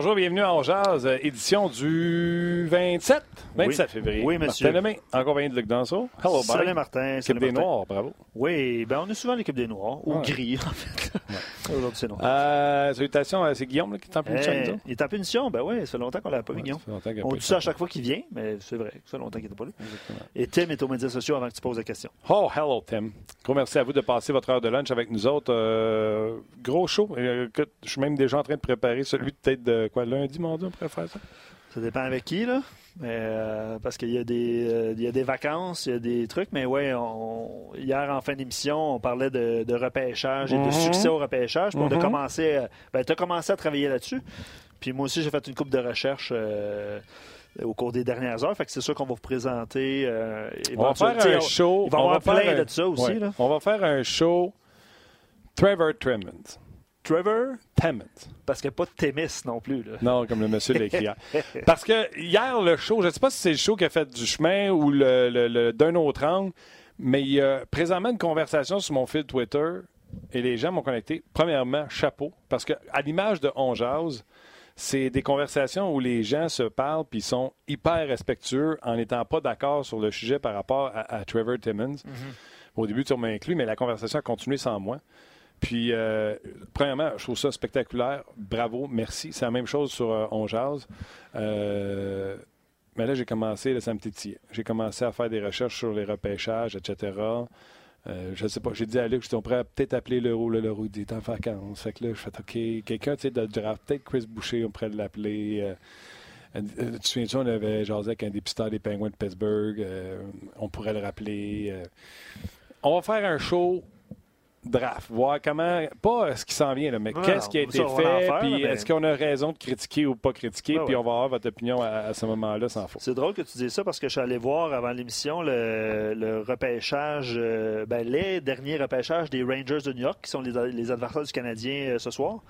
Bonjour, bienvenue à Jazz, édition du 27, 27 Oui. février. Oui, monsieur. Martin Lemay, en compagnie de Luc Danseau. Hello, Salut buddy. Martin. Équipe Salut des Martin. Noirs, bravo. Oui, ben on est souvent l'équipe des Noirs, ou Ouais. gris en fait. Aujourd'hui c'est noir. Euh, salutations, c'est Guillaume là, qui est en punition. Eh, il est en punition, ben oui, ça fait longtemps qu'on l'a pas vu, Ouais, Guillaume. ça On dit ça à chaque fois qu'il vient, mais c'est vrai, ça fait longtemps qu'il n'était pas là. Exactement. Et Tim est aux médias sociaux avant que tu poses la question. Oh, hello, Tim. Gros merci à vous de passer votre heure de lunch avec nous autres. Euh, gros show. Euh, je suis même déjà en train de préparer celui de peut-être de quoi, lundi, mardi, on pourrait faire ça? Ça dépend avec qui, là. Mais, euh, parce qu'il y, a des, euh, il y a des vacances, il y a des trucs, mais ouais, on- hier en fin d'émission, on parlait de, de repêchage et Mhm. de succès au repêchage. On a Mhm. commencé, à- ben, as commencé à travailler là-dessus. Puis moi aussi, j'ai fait une coupe de recherche euh, au cours des dernières heures. Fait que c'est sûr qu'on va vous présenter. euh, On va faire un show. Il va on avoir faire plein un- de ça aussi. Ouais. Là. On va faire un show Trevor Tremmons. Trevor, Tremmons. parce qu'il n'y a pas de Témis non plus. Là. Non, comme le monsieur l'a écrit hier. Parce que hier, le show, je ne sais pas si c'est le show qui a fait du chemin ou le, le- le- d'un autre angle, mais il y a présentement une conversation sur mon fil Twitter et les gens m'ont connecté. Premièrement, chapeau, parce que à l'image de On Jase, c'est des conversations où les gens se parlent puis sont hyper respectueux en n'étant pas d'accord sur le sujet par rapport à, à Trevor Timmons. Au début, tu m'as inclus, mais la conversation a continué sans moi. Puis, euh, premièrement, je trouve ça spectaculaire. Bravo, merci. C'est la même chose sur euh, On Jase. Euh, mais là, j'ai commencé, là, ça me. J'ai commencé à faire des recherches sur les repêchages, etc. Je sais pas, j'ai dit à Luc, je dis, on pourrait peut-être appeler Leroux. Le Leroux il dit, en vacances. Fait que là, je fais, OK, quelqu'un, tu sais, de draft, peut-être Chris Boucher, on pourrait l'appeler. Tu te souviens-tu, on avait jasé avec un dépisteur des Penguins de Pittsburgh. on pourrait le rappeler. On va faire un show draft, voir comment, pas ce qui s'en vient, là, mais qu'est-ce qui a été fait, puis mais- est-ce qu'on a raison de critiquer ou pas critiquer, Ouais, puis on va avoir votre opinion à, à ce moment-là sans faute. C'est drôle que tu dises ça parce que je suis allé voir avant l'émission le, le repêchage, euh, ben, les derniers repêchages des Rangers de New York, qui sont les, les adversaires du Canadien euh, ce soir.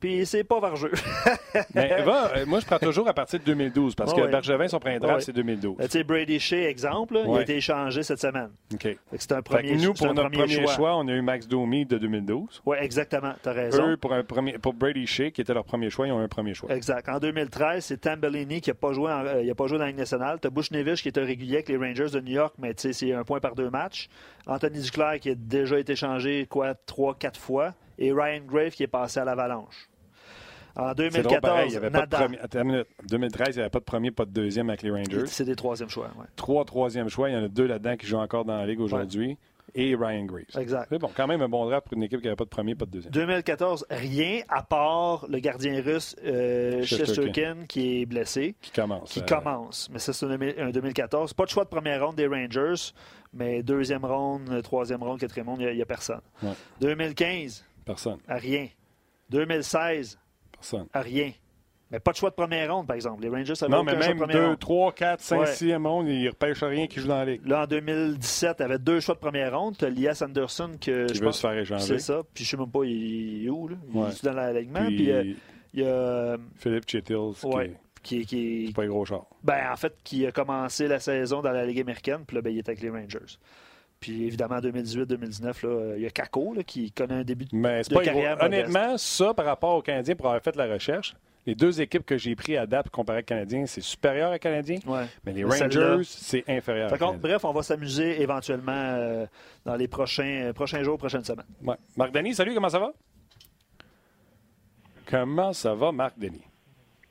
Puis c'est pas vargeux. Mais va, euh, moi, je prends toujours à partir de 2012, parce que ouais. Bergevin, son premier draft, ouais. c'est 2012. Euh, tu sais, Brady Shea, exemple, il a été échangé cette semaine. OK. C'est un premier, nous, pour notre premier, choix. on a eu Max Domi de 2012. Oui, exactement. Tu as raison. Eux, pour, un premier, pour Brady Shea, qui était leur premier choix, ils ont eu un premier choix. Exact. En 2013, c'est Tambellini qui n'a pas, joué en- euh, il a pas joué dans la Ligue nationale. Tu as Bushnevich qui est un régulier avec les Rangers de New York, mais tu sais, c'est un point par deux matchs. Anthony Duclair qui a déjà été changé, quoi, trois, quatre fois. Et Ryan Grave qui est passé à l'Avalanche. En C'est drôle, pareil, il 2014, y avait pas de Nada. premier. Attends une minute. 2013, il n'y avait pas de premier, pas de deuxième avec les Rangers. C'est des troisièmes choix. ouais. Trois troisième choix. Il y en a deux là-dedans qui jouent encore dans la Ligue aujourd'hui. Et Ryan Graves. Exact. C'est bon, quand même un bon draft pour une équipe qui n'avait pas de premier, pas de deuxième. 2014, rien à part le gardien russe euh, Shesterkin. Qui est blessé. Qui commence. qui euh, commence. Mais ça, c'est un 2000 un 2014. Pas de choix de première ronde des Rangers, mais deuxième ronde, troisième ronde, quatrième ronde, il n'y a, personne. Ouais. 2015, Personne. à rien. 2016, Personne. à rien. Mais pas de choix de première ronde, par exemple. Les Rangers avaient Non, mais choix même de première 2, ronde. 3, 4, 5, Ouais. 6 monde, ils ne repêchent rien qui joue dans la Ligue. Là, en 2017, il avait deux choix de première ronde. Tu as Lias Anderson, que Qui je veut pense se faire échanger. c'est ça. Puis je sais même pas, il est où. Là? Il Ouais. est dans l'alignement. Puis, Puis, euh, il y a euh, Philippe Chettils, Ouais. qui qui, qui, n'est pas un gros char. Ben, en fait, qui a commencé la saison dans la Ligue américaine, puis là, ben, il est avec les Rangers. Puis évidemment, en 2018-2019, là, il y a Kako là, qui connaît un début de, Mais de pas carrière. Honnêtement, ça, par rapport aux Canadiens, pour avoir fait la recherche, les deux équipes que j'ai pris à date comparé aux Canadiens, c'est supérieur aux Canadiens. Ouais. Mais les Rangers, c'est inférieur. Qu'on- Canadiens. bref, on va s'amuser éventuellement euh, dans les prochains, prochains jours, prochaines semaines. Ouais. Marc Denis, salut, comment ça va? Comment ça va, Marc Denis?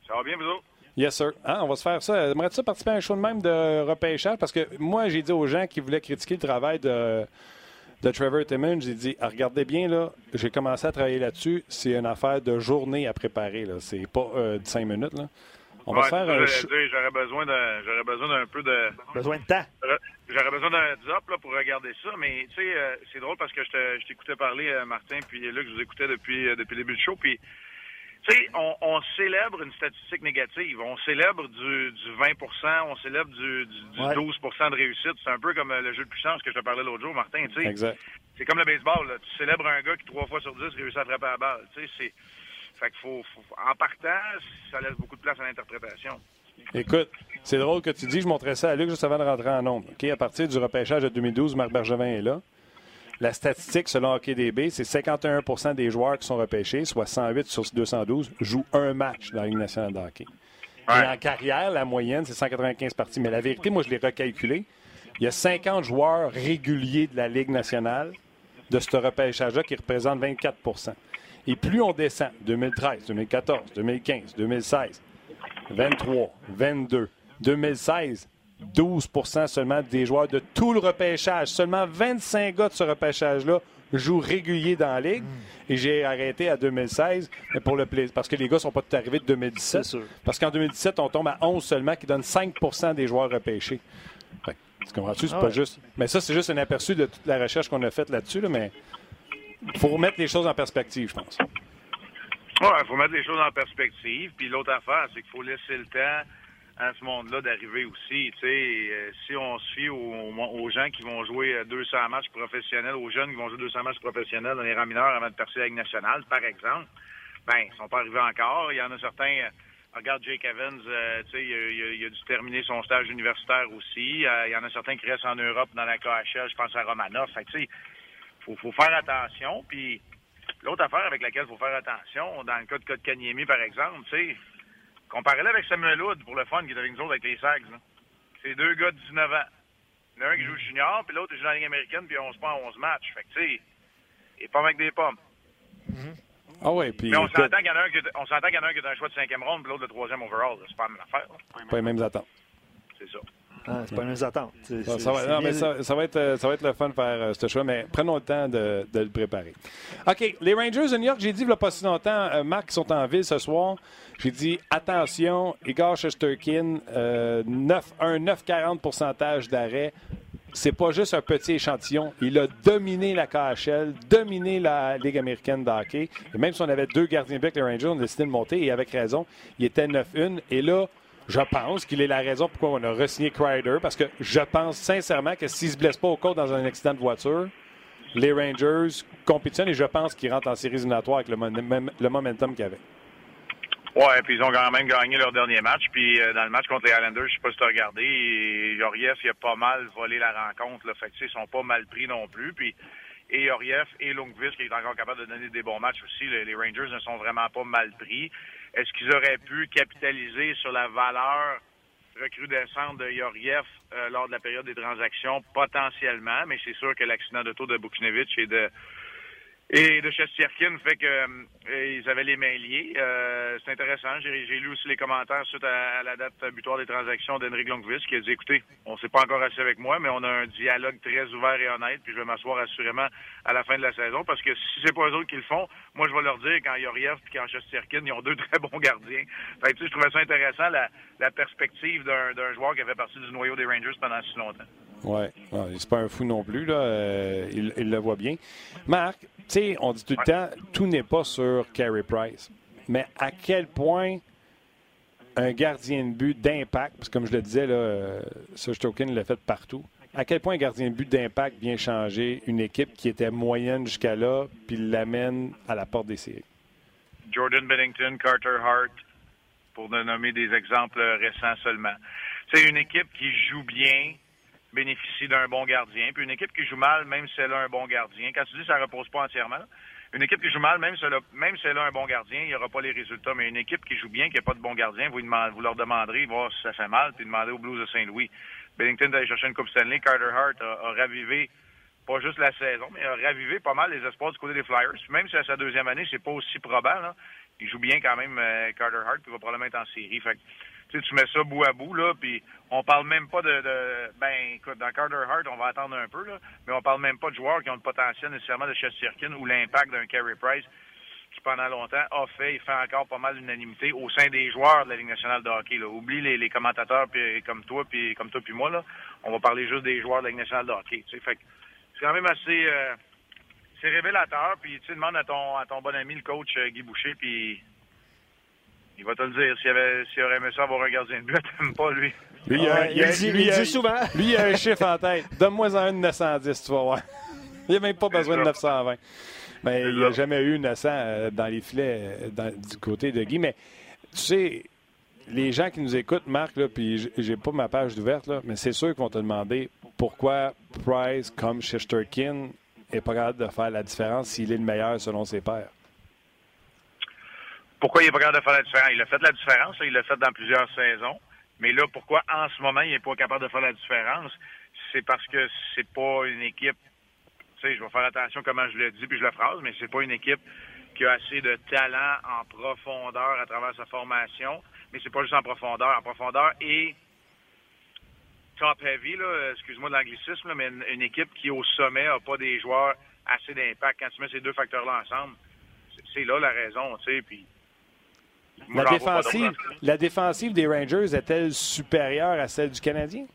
Ça va bien, vous autres? Yes, sir. Ah, on va se faire ça. Aimerais-tu ça participer à un show de même de repêchage? Parce que moi, j'ai dit aux gens qui voulaient critiquer le travail de, de Trevor Timmons, j'ai dit, ah, regardez bien, là, j'ai commencé à travailler là-dessus. C'est une affaire de journée à préparer. Là. C'est pas euh, de cinq minutes. Là. On va Ouais, se faire un show. J'aurais besoin d'un, j'aurais besoin d'un peu de, Besoin de temps. j'aurais besoin d'un heads up là, pour regarder ça. Mais tu sais, euh, c'est drôle parce que je t'écoutais parler, euh, Martin, puis Luc, je vous écoutais depuis, euh, depuis le début du show. Puis, tu sais, on, on célèbre une statistique négative. On célèbre du, du 20% on célèbre du, du, du Ouais. 12 de réussite. C'est un peu comme euh, le jeu de puissance que je te parlais l'autre jour, Martin. C'est comme le baseball. Là. Tu célèbres un gars qui, trois fois sur dix, réussit à frapper la balle. C'est... Fait qu'il faut, faut- En partant, ça laisse beaucoup de place à l'interprétation. Écoute, c'est drôle que tu dis, je montrais ça à Luc juste avant de rentrer en nombre. OK, à partir du repêchage de 2012, Marc Bergevin est là. La statistique, selon HockeyDB, c'est 51% des joueurs qui sont repêchés, soit 108 sur 212, jouent un match dans la Ligue nationale de hockey. Et en carrière, la moyenne, c'est 195 parties. Mais la vérité, moi, je l'ai recalculé. Il y a 50 joueurs réguliers de la Ligue nationale de ce repêchage-là qui représentent 24% Et plus on descend, 2013, 2014, 2015, 2016, 23, 22, 2016, 12% seulement des joueurs de tout le repêchage. Seulement 25 gars de ce repêchage-là jouent réguliers dans la Ligue. Et j'ai arrêté à 2016 mais pour le plaisir. Parce que les gars ne sont pas tous arrivés de 2017. Parce qu'en 2017, on tombe à 11 seulement, qui donne 5% des joueurs repêchés. tu comprends-tu? C'est ah pas juste. Mais ça, c'est juste un aperçu de toute la recherche qu'on a faite là-dessus. mais il faut remettre les choses en perspective, je pense. Oui, il faut mettre les choses en perspective. Puis l'autre affaire, c'est qu'il faut laisser le temps à ce monde-là d'arriver aussi. Tu sais, euh, si on se fie aux, gens qui vont jouer 200 matchs professionnels, aux jeunes qui vont jouer 200 matchs professionnels dans les rangs mineurs avant de percer la Ligue nationale, par exemple, ben, ils sont pas arrivés encore. Il y en a certains. Euh, regarde Jake Evans, euh, tu sais, il, a dû terminer son stage universitaire aussi. il y en a certains qui restent en Europe dans la KHL. Je pense à Romanov. Fait tu sais, faut, faut faire attention. Puis l'autre affaire avec laquelle il faut faire attention, dans le cas de Kotkaniemi, par exemple, tu sais Comparez-le avec Samuel Hood pour le fun qui est avec nous autres avec les Sags. C'est deux gars de 19 ans. Il y en a un qui joue junior, puis l'autre joue dans la Ligue américaine, puis on se prend 11 matchs. Fait que, tu sais, il est pas avec des pommes. Ah ouais, puis. Mais on s'entend qu'il y en a un qui est, on s'entend qu'il y en a un qui est un choix de cinquième ronde, puis l'autre de troisième overall. C'est pas la même affaire. Pas les mêmes attentes. C'est ça. Ah, c'est pas les mêmes attentes. ça, va, non, mais ça, ça, va être, euh, ça va être le fun de faire euh, ce choix, mais prenons le temps de, de, le préparer. OK, les Rangers de New York, j'ai dit il n'y a pas si longtemps, euh, Marc, qui sont en ville ce soir. J'ai dit, attention, Igor Shesterkin, euh, 9, un 9,40 pourcentage d'arrêt. C'est pas juste un petit échantillon. Il a dominé la KHL, dominé la Ligue américaine de hockey. Et même si on avait deux gardiens de les Rangers, on a décidé de monter, et avec raison, il était 9-1. Et là, je pense qu'il est la raison pourquoi on a re-signé Crider, parce que je pense sincèrement que s'il ne se blesse pas au corps dans un accident de voiture, les Rangers compétitionnent et je pense qu'ils rentrent en série éliminatoire avec le, le momentum qu'il avait. Ouais, puis ils ont quand même gagné leur dernier match. Puis euh, dans le match contre les Islanders, je sais pas si tu as regardé, Yoriev, il a pas mal volé la rencontre. Là, fait que, ils sont pas mal pris non plus. Puis et Yoriev et Lundqvist, qui est encore capable de donner des bons matchs aussi. Les, Rangers ne sont vraiment pas mal pris. Est-ce qu'ils auraient pu capitaliser sur la valeur recrudescente de Yoriev euh, lors de la période des transactions? Potentiellement, mais c'est sûr que l'accident de tour de Bukinevich et de et de Chesterkin fait que euh, ils avaient les mains liées. Euh, c'est intéressant. J'ai lu aussi les commentaires suite à, la date butoir des transactions d'Henrik Longvis qui a dit écoutez, on s'est pas encore assis avec moi, mais on a un dialogue très ouvert et honnête, puis je vais m'asseoir assurément à la fin de la saison parce que si c'est pas eux qui le font, moi je vais leur dire quand Yoriev et quand Chesterkin, ils ont deux très bons gardiens. Fait que, tu sais, je trouvais ça intéressant la, la perspective d'un joueur qui avait parti du noyau des Rangers pendant si longtemps. Oui, ouais, c'est pas un fou non plus, là. Euh, il, le voit bien. Marc, tu sais, on dit tout le temps, tout n'est pas sur Carey Price. Mais à quel point un gardien de but d'impact, parce que comme je le disais, là, euh, Serge Token l'a fait partout, à quel point un gardien de but d'impact vient changer une équipe qui était moyenne jusqu'à là, puis l'amène à la porte des séries? Jordan Bennington, Carter Hart, pour ne nommer des exemples récents seulement. C'est une équipe qui joue bien, bénéficie d'un bon gardien. Puis une équipe qui joue mal, même si elle a un bon gardien, quand tu dis ça repose pas entièrement, une équipe qui joue mal, même si elle a, même si elle a un bon gardien, il n'y aura pas les résultats. Mais une équipe qui joue bien, qui n'a pas de bon gardien, vous, vous leur demanderez, voir si ça fait mal, puis demandez aux Blues de Saint-Louis. Bennington d'aller chercher une Coupe Stanley. Carter Hart a, ravivé pas juste la saison, mais a ravivé pas mal les espoirs du côté des Flyers. même si à sa deuxième année, c'est pas aussi probable. Il joue bien quand même euh, Carter Hart, puis va probablement être en série. Fait tu, tu mets ça bout à bout, là, puis on parle même pas de, Ben, écoute, dans Carter Hart, on va attendre un peu, là, mais on parle même pas de joueurs qui ont le potentiel nécessairement de Chesterkin ou l'impact d'un Carey Price qui, pendant longtemps, a fait et fait encore pas mal d'unanimité au sein des joueurs de la Ligue nationale de hockey. Là. Oublie les, les commentateurs puis, comme toi puis comme toi puis moi, là. On va parler juste des joueurs de la Ligue nationale de hockey. Tu sais, fait c'est quand même assez... Euh, c'est révélateur, puis tu demandes à ton, à ton bon ami, le coach euh, Guy Boucher, puis il va te le dire. S'il, avait, s'il aurait aimé ça avoir un gardien de but, t'aimes pas, lui. Lui, il, dit, souvent. Lui, il a un chiffre en tête. Donne-moi un de 910, tu vas voir. Il n'a même pas besoin de 920. Mais il n'a jamais eu 900 euh, dans les filets euh, du côté de Guy. Mais tu sais, les gens qui nous écoutent, Marc, là, puis j'ai pas ma page ouverte, là, mais c'est sûr qu'ils vont te demander pourquoi Price comme Shesterkin n'est pas capable de faire la différence s'il est le meilleur selon ses pairs? Pourquoi il n'est pas capable de faire la différence? Il a fait la différence, il l'a fait dans plusieurs saisons. Mais là, pourquoi en ce moment il n'est pas capable de faire la différence? C'est parce que c'est pas une équipe. Tu sais, je vais faire attention comment je le dis puis je le phrase, mais c'est pas une équipe qui a assez de talent en profondeur à travers sa formation. Mais c'est pas juste en profondeur. En profondeur et top heavy, excuse-moi de l'anglicisme, mais une, équipe qui au sommet n'a pas des joueurs assez d'impact. Quand tu mets ces deux facteurs-là ensemble, c'est là la raison, tu sais. Puis la défensive, la défensive des Rangers est-elle supérieure à celle du Canadien?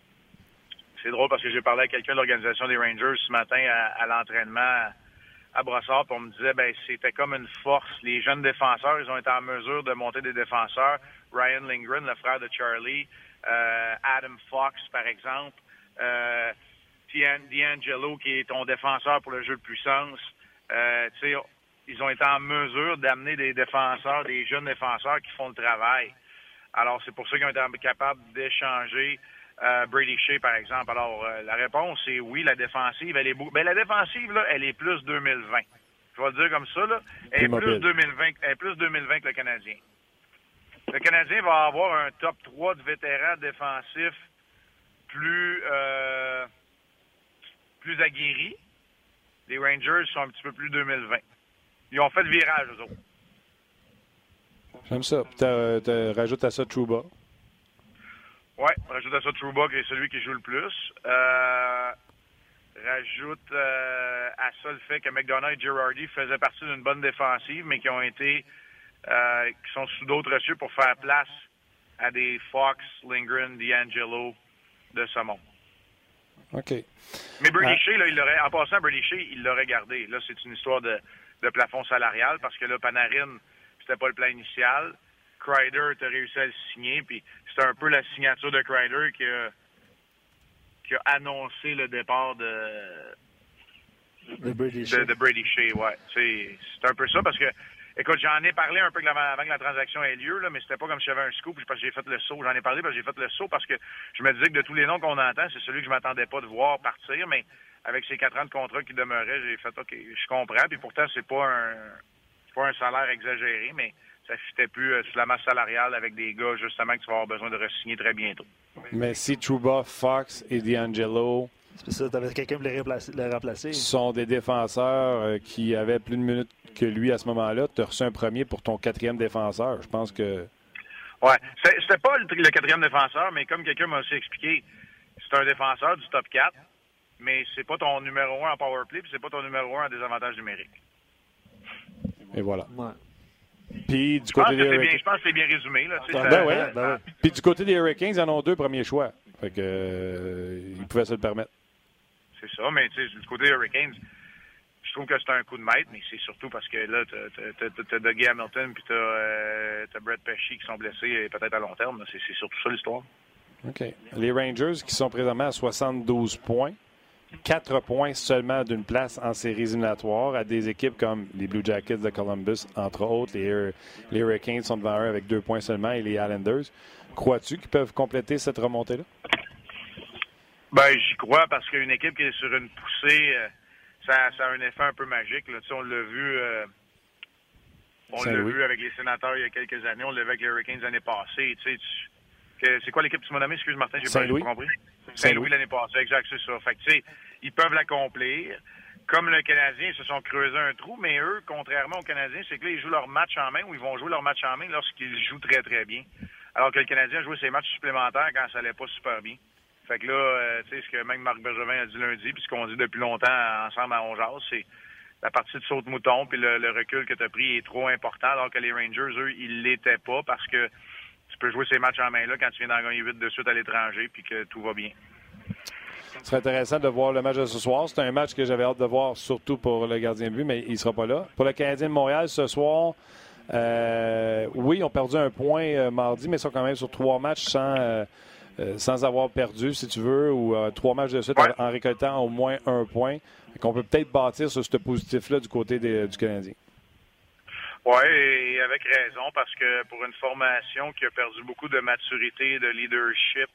C'est drôle parce que j'ai parlé à quelqu'un de l'organisation des Rangers ce matin à, l'entraînement à Brossard, puis on me disait ben c'était comme une force. Les jeunes défenseurs, ils ont été en mesure de monter des défenseurs. Ryan Lindgren, le frère de Charlie, euh, Adam Fox, par exemple, euh, D'Angelo, qui est ton défenseur pour le jeu de puissance. Euh, ils ont été en mesure d'amener des défenseurs, des jeunes défenseurs qui font le travail. Alors, c'est pour ça qu'ils ont été capables d'échanger euh, Brady Shea, par exemple. Alors, euh, la réponse est oui, la défensive, elle est beau. Ben, la défensive, là, elle est plus 2020. Je vais le dire comme ça, là. Elle est, plus 2020, elle est plus 2020 que le Canadien. Le Canadien va avoir un top 3 de vétérans défensifs plus, euh, plus aguerris. Les Rangers sont un petit peu plus 2020. Ils ont fait le virage, eux autres. J'aime ça. Tu rajoutes à ça Trouba. Oui, rajoute à ça Trouba, qui est celui qui joue le plus. Euh, rajoute euh, à ça le fait que McDonough et Girardi faisaient partie d'une bonne défensive, mais qui ont été euh, qui sont sous d'autres cieux pour faire place à des Fox, Lindgren, D'Angelo de ce monde. OK. Mais Brady Shea, là, il l'aurait, en passant, Brady Shea, il l'aurait gardé. Là, c'est une histoire de, de plafond salarial parce que là, Panarin, c'était pas le plan initial. Kreider, tu réussi à le signer, puis c'est un peu la signature de Kreider qui a, qui a annoncé le départ de, de Brady Shea. De, Brady Shea, ouais. C'est un peu ça parce que, écoute, j'en ai parlé un peu avant que la transaction ait lieu, là, mais c'était pas comme si j'avais un scoop parce que j'ai fait le saut. J'en ai parlé parce que j'ai fait le saut parce que je me disais que de tous les noms qu'on entend, c'est celui que je m'attendais pas de voir partir, mais avec ces quatre ans de contrat qui demeuraient, j'ai fait OK, je comprends. Puis pourtant, c'est pas un pas un salaire exagéré, mais ça fitait plus euh, sur la masse salariale avec des gars justement que tu vas avoir besoin de re-signer très bientôt. Mais si Trouba, Fox et D'Angelo c'est ça, t'avais quelqu'un pour les remplacer. sont des défenseurs euh, qui avaient plus de minutes que lui à ce moment-là. Tu as reçu un premier pour ton quatrième défenseur. Je pense que. Ouais. C'était pas le, quatrième défenseur, mais comme quelqu'un m'a aussi expliqué, c'est un défenseur du top 4 mais c'est pas ton numéro un en power play, puis c'est pas ton numéro un en désavantage numérique. Et voilà. Puis du côté des Hurricanes. Je pense que c'est bien résumé. Là, ben, ben ouais, Puis du côté des Hurricanes, ils en ont deux premiers choix. Fait que, euh, ils pouvaient se le permettre. C'est ça, mais du côté des Hurricanes, je trouve que c'est un coup de maître, mais c'est surtout parce que là, tu as, Dougie Hamilton puis tu as, euh, Brett Pesci qui sont blessés peut-être à long terme. C'est surtout ça l'histoire. OK. Les Rangers qui sont présentement à 72 points. Quatre points seulement d'une place en séries éliminatoires à des équipes comme les Blue Jackets de Columbus, entre autres. Les, Hurricanes sont devant eux avec deux points seulement et les Islanders. Crois-tu qu'ils peuvent compléter cette remontée-là? Ben, j'y crois parce qu'une équipe qui est sur une poussée, euh, ça, a un effet un peu magique. Là. On l'a vu. Euh, on l'a vu avec les sénateurs il y a quelques années, on l'a vu avec les Hurricanes l'année passée. C'est quoi l'équipe que tu m'as nommé? Excuse Martin, j'ai pas compris. Saint-Louis l'année passée, exact, c'est ça. Fait que, tu sais, ils peuvent l'accomplir. Comme le Canadien, ils se sont creusés un trou, mais eux, contrairement aux Canadiens, c'est que là, ils jouent leur match en main ou ils vont jouer leur match en main lorsqu'ils jouent très, très bien. Alors que le Canadien a joué ses matchs supplémentaires quand ça allait pas super bien. Fait que là, euh, tu sais, ce que même Marc Bergevin a dit lundi, puis ce qu'on dit depuis longtemps ensemble à Ongeas, c'est la partie de saute-mouton, puis le, recul que tu as pris est trop important, alors que les Rangers, eux, ils l'étaient pas parce que peux jouer ces matchs en main-là quand tu viens d'en gagner 8 de suite à l'étranger puis que tout va bien. Ce serait intéressant de voir le match de ce soir. C'est un match que j'avais hâte de voir, surtout pour le gardien de but, mais il ne sera pas là. Pour le Canadien de Montréal, ce soir, euh, oui, ils ont perdu un point euh, mardi, mais ils sont quand même sur trois matchs sans, euh, sans avoir perdu, si tu veux, ou trois matchs de suite en, récoltant au moins un point. Qu'on peut peut-être bâtir sur ce positif-là du côté du Canadien. Oui, et avec raison, parce que pour une formation qui a perdu beaucoup de maturité, de leadership,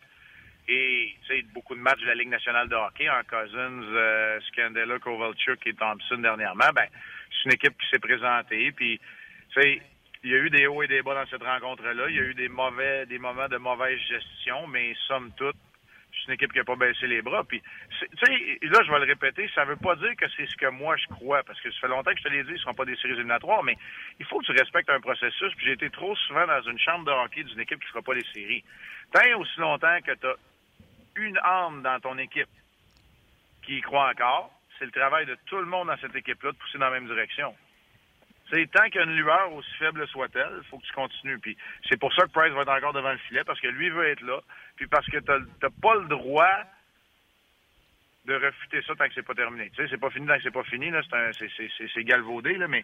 Et beaucoup de matchs de la Ligue nationale de hockey en Cousins, euh, Scandella, Kovalchuk et Thompson dernièrement, ben c'est une équipe qui s'est présentée. Puis, il y a eu des hauts et des bas dans cette rencontre-là. Il y a eu des mauvais, des moments de mauvaise gestion, mais somme toute, c'est une équipe qui n'a pas baissé les bras. Puis, tu sais, là, je vais le répéter, ça ne veut pas dire que c'est ce que moi je crois, parce que ça fait longtemps que je te l'ai dit, ce ne seront pas des séries éliminatoires, mais il faut que tu respectes un processus. Puis j'ai été trop souvent dans une chambre de hockey d'une équipe qui ne fera pas les séries. Tant aussi longtemps que tu as une âme dans ton équipe qui y croit encore, c'est le travail de tout le monde dans cette équipe-là de pousser dans la même direction. C'est tant qu'il y a une lueur, aussi faible soit-elle, faut que tu continues. Puis c'est pour ça que Price va être encore devant le filet, parce que lui veut être là, puis parce que tu n'as pas le droit de refuter ça tant que c'est pas terminé. Tu sais, c'est pas fini tant que c'est pas fini, là, c'est galvaudé, là, mais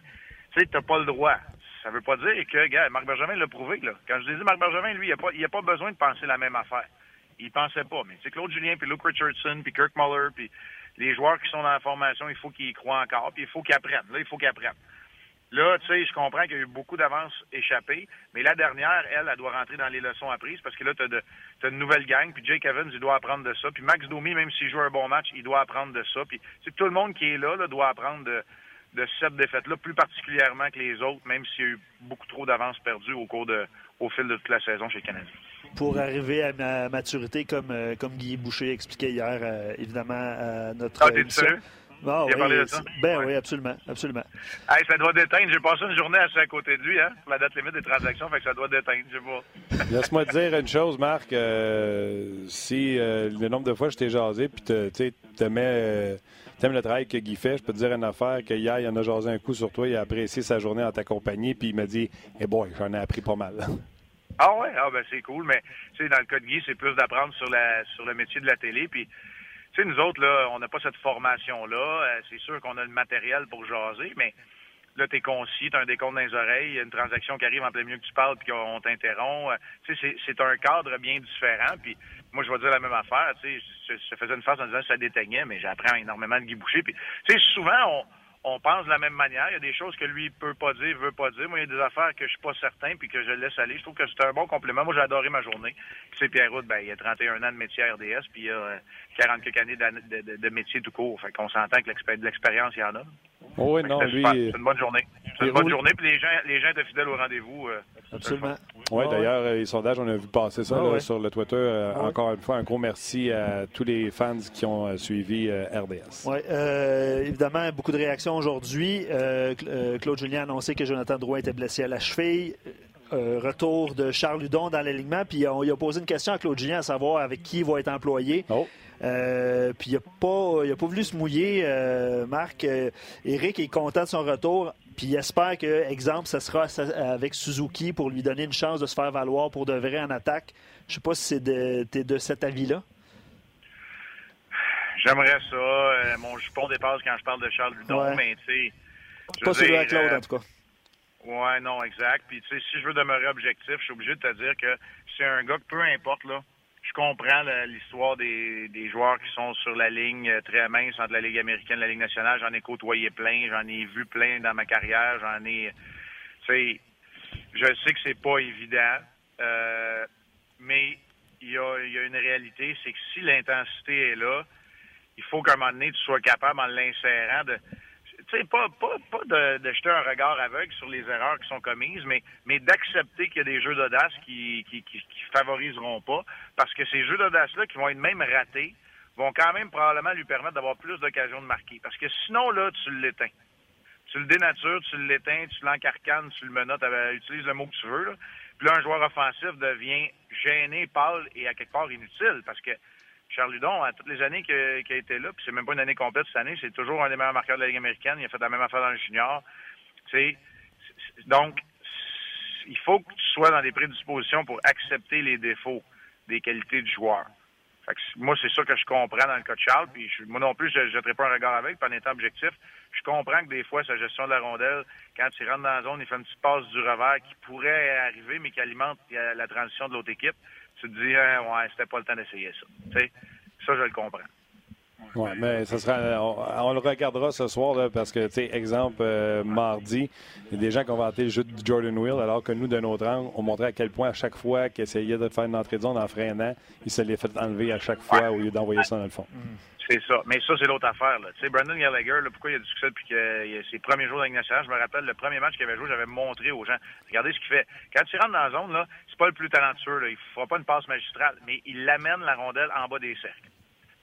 tu sais, t'as pas le droit. Ça veut pas dire que, gars, Marc Bergevin l'a prouvé, là. Quand je dis Marc Bergevin, lui, il a pas, il a pas besoin de penser la même affaire. Il pensait pas, mais c'est Claude Julien, puis Luke Richardson, puis Kirk Muller, puis les joueurs qui sont dans la formation, il faut qu'ils y croient encore, puis il faut qu'ils apprennent. Là, il faut qu'ils apprennent. Là, tu sais, je comprends qu'il y a eu beaucoup d'avances échappées, mais la dernière, elle, elle doit rentrer dans les leçons apprises parce que là, tu as, une nouvelle gang, puis Jake Evans, il doit apprendre de ça. Puis Max Domi, même s'il joue un bon match, il doit apprendre de ça. Puis tout le monde qui est là, là doit apprendre de, de cette défaite-là, plus particulièrement que les autres, même s'il y a eu beaucoup trop d'avances perdues au cours de, au fil de toute la saison chez les Canadiens. Pour arriver à ma maturité, comme, euh, comme Guy Boucher expliquait hier, euh, évidemment, à notre. Ah, oui, parlé de ça? Ben oui, absolument. absolument. Hey, ça doit déteindre. J'ai passé une journée assis à côté de lui, hein, pour la date limite des transactions, fait que ça doit déteindre. Je pas. Laisse-moi te dire une chose, Marc. Euh, si euh, le nombre de fois je t'ai jasé, puis tu t'aimais euh, aimes le travail que Guy fait, je peux te dire une affaire que hier, il en a jasé un coup sur toi, il a apprécié sa journée en ta compagnie, puis il m'a dit Eh boy, j'en ai appris pas mal. Ah ouais, ah ben c'est cool, mais tu sais, dans le cas de Guy, c'est plus d'apprendre sur la sur le métier de la télé, puis tu sais, nous autres, là, on n'a pas cette formation-là. Euh, c'est sûr qu'on a le matériel pour jaser, mais là, tu es concis, tu as un décompte dans les oreilles, il y a une transaction qui arrive en plein milieu que tu parles, puis qu'on t'interrompt. Euh, tu sais, c'est un cadre bien différent. Puis moi, je vais dire la même affaire. Tu sais, je, faisais une face en disant que ça déteignait, mais j'apprends énormément de Guy Boucher. Puis, tu sais, souvent, on on pense de la même manière. Il y a des choses que lui peut pas dire, veut pas dire. Moi, il y a des affaires que je suis pas certain puis que je laisse aller. Je trouve que c'est un bon complément. Moi, j'ai adoré ma journée. C'est Pierre Route, ben, il a 31 ans de métier à RDS puis il a 40 quelques années de, de, métier tout court. Fait qu'on s'entend que l'expérience, il y en a. oui, non, lui. C'est une bonne journée. C'est une bonne journée, puis les gens, les gens étaient fidèles au rendez-vous. Euh, Absolument. Oui, d'ailleurs, euh, les sondages, on a vu passer ça sur le Twitter. Euh, encore une fois, un gros merci à tous les fans qui ont suivi RDS. Oui, évidemment, beaucoup de réactions aujourd'hui. Claude Julien a annoncé que Jonathan Drouin était blessé à la cheville. retour de Charles Hudon dans l'alignement. Puis on, il a posé une question à Claude Julien à savoir avec qui il va être employé. Oh. puis il n'a pas, pas voulu se mouiller, Marc. Eric est content de son retour. Puis il espère que, exemple, ça sera avec Suzuki pour lui donner une chance de se faire valoir pour de vrai en attaque. Je ne sais pas si c'est de, es de cet avis-là. J'aimerais ça. Euh, mon jupon dépasse quand je parle de Charles Ludon, mais tu sais. Pas celui à Claude, en tout cas. Ouais, non, exact. Puis, tu sais, si je veux demeurer objectif, je suis obligé de te dire que c'est un gars que peu importe, là, comprends l'histoire des, joueurs qui sont sur la ligne euh, très mince entre la Ligue américaine et la Ligue nationale. J'en ai côtoyé plein, j'en ai vu plein dans ma carrière, j'en ai. Tu sais, je sais que c'est pas évident, euh, mais il y a, y a, une réalité, c'est que si l'intensité est là, il faut qu'à un moment donné, tu sois capable, en l'insérant, de pas, pas, de, jeter un regard aveugle sur les erreurs qui sont commises, mais, mais d'accepter qu'il y a des jeux d'audace qui, qui, favoriseront pas, parce que ces jeux d'audace-là, qui vont être même ratés, vont quand même probablement lui permettre d'avoir plus d'occasions de marquer. Parce que sinon, là, tu l'éteins. Tu le dénatures, tu l'éteins, tu l'encarcanes, tu le menottes, utilise le mot que tu veux. Là. Puis là, un joueur offensif devient gêné, pâle et à quelque part inutile, parce que Charles Ludon, à toutes les années qu'il a été là, puis c'est même pas une année complète cette année, c'est toujours un des meilleurs marqueurs de la Ligue américaine. Il a fait la même affaire dans le junior. donc, il faut que tu sois dans des prédispositions pour accepter les défauts des qualités du joueur. moi, c'est ça que je comprends dans le cas de Charles. Puis moi non plus, je ne jetterai pas un regard avec, pas en étant objectif. Je comprends que des fois, sa gestion de la rondelle, quand il rentre dans la zone, il fait une petite passe du revers qui pourrait arriver, mais qui alimente la transition de l'autre équipe tu te dis, hein, ouais, c'était pas le temps d'essayer ça. Tu sais, ça, je le comprends. Oui, mais ça sera, on, le regardera ce soir là, parce que, tu sais, exemple, euh, mardi, il y a des gens qui ont vanté le jeu de Jordan Will, alors que nous, de notre angle, on montrait à quel point à chaque fois qu'il essayait de faire une entrée de zone en freinant, il se l'est fait enlever à chaque fois au lieu d'envoyer ça dans le fond. Mm. C'est ça. Mais ça, c'est l'autre affaire. Tu sais, Brandon Gallagher, pourquoi il a du succès depuis que, ses premiers jours de nationale? Je me rappelle, le premier match qu'il avait joué, j'avais montré aux gens. Regardez ce qu'il fait. Quand tu rentres dans la zone, là, c'est pas le plus talentueux. Là. Il fera pas une passe magistrale, mais il amène la rondelle en bas des cercles.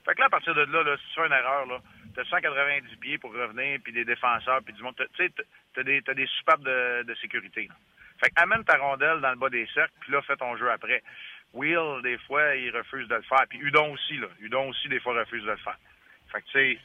Fait que là, à partir de là, là si tu fais une erreur, là, t'as 190 pieds pour revenir, puis des défenseurs, puis du monde. Tu sais, t'as des, as des soupapes de, sécurité. Là. Fait que amène ta rondelle dans le bas des cercles, puis là, fais ton jeu après. Will, des fois, il refuse de le faire. Puis Udon aussi, là. Udon aussi, des fois, refuse de le faire. Fait que, tu sais,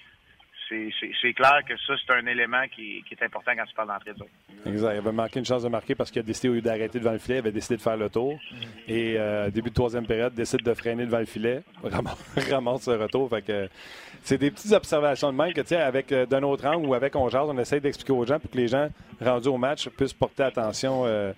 c'est clair que ça, c'est un élément qui, est important quand tu parles d'entrée de zone. Exact. Il avait manqué une chance de marquer parce qu'il a décidé, au lieu d'arrêter devant le filet, il avait décidé de faire le tour. Et euh, début de troisième période, décide de freiner devant le filet, ramasse ce retour. Fait que c'est des petites observations de même que, sais, avec euh, d'un autre angle ou avec on jase, on essaie d'expliquer aux gens pour que les gens rendus au match puissent porter attention, euh,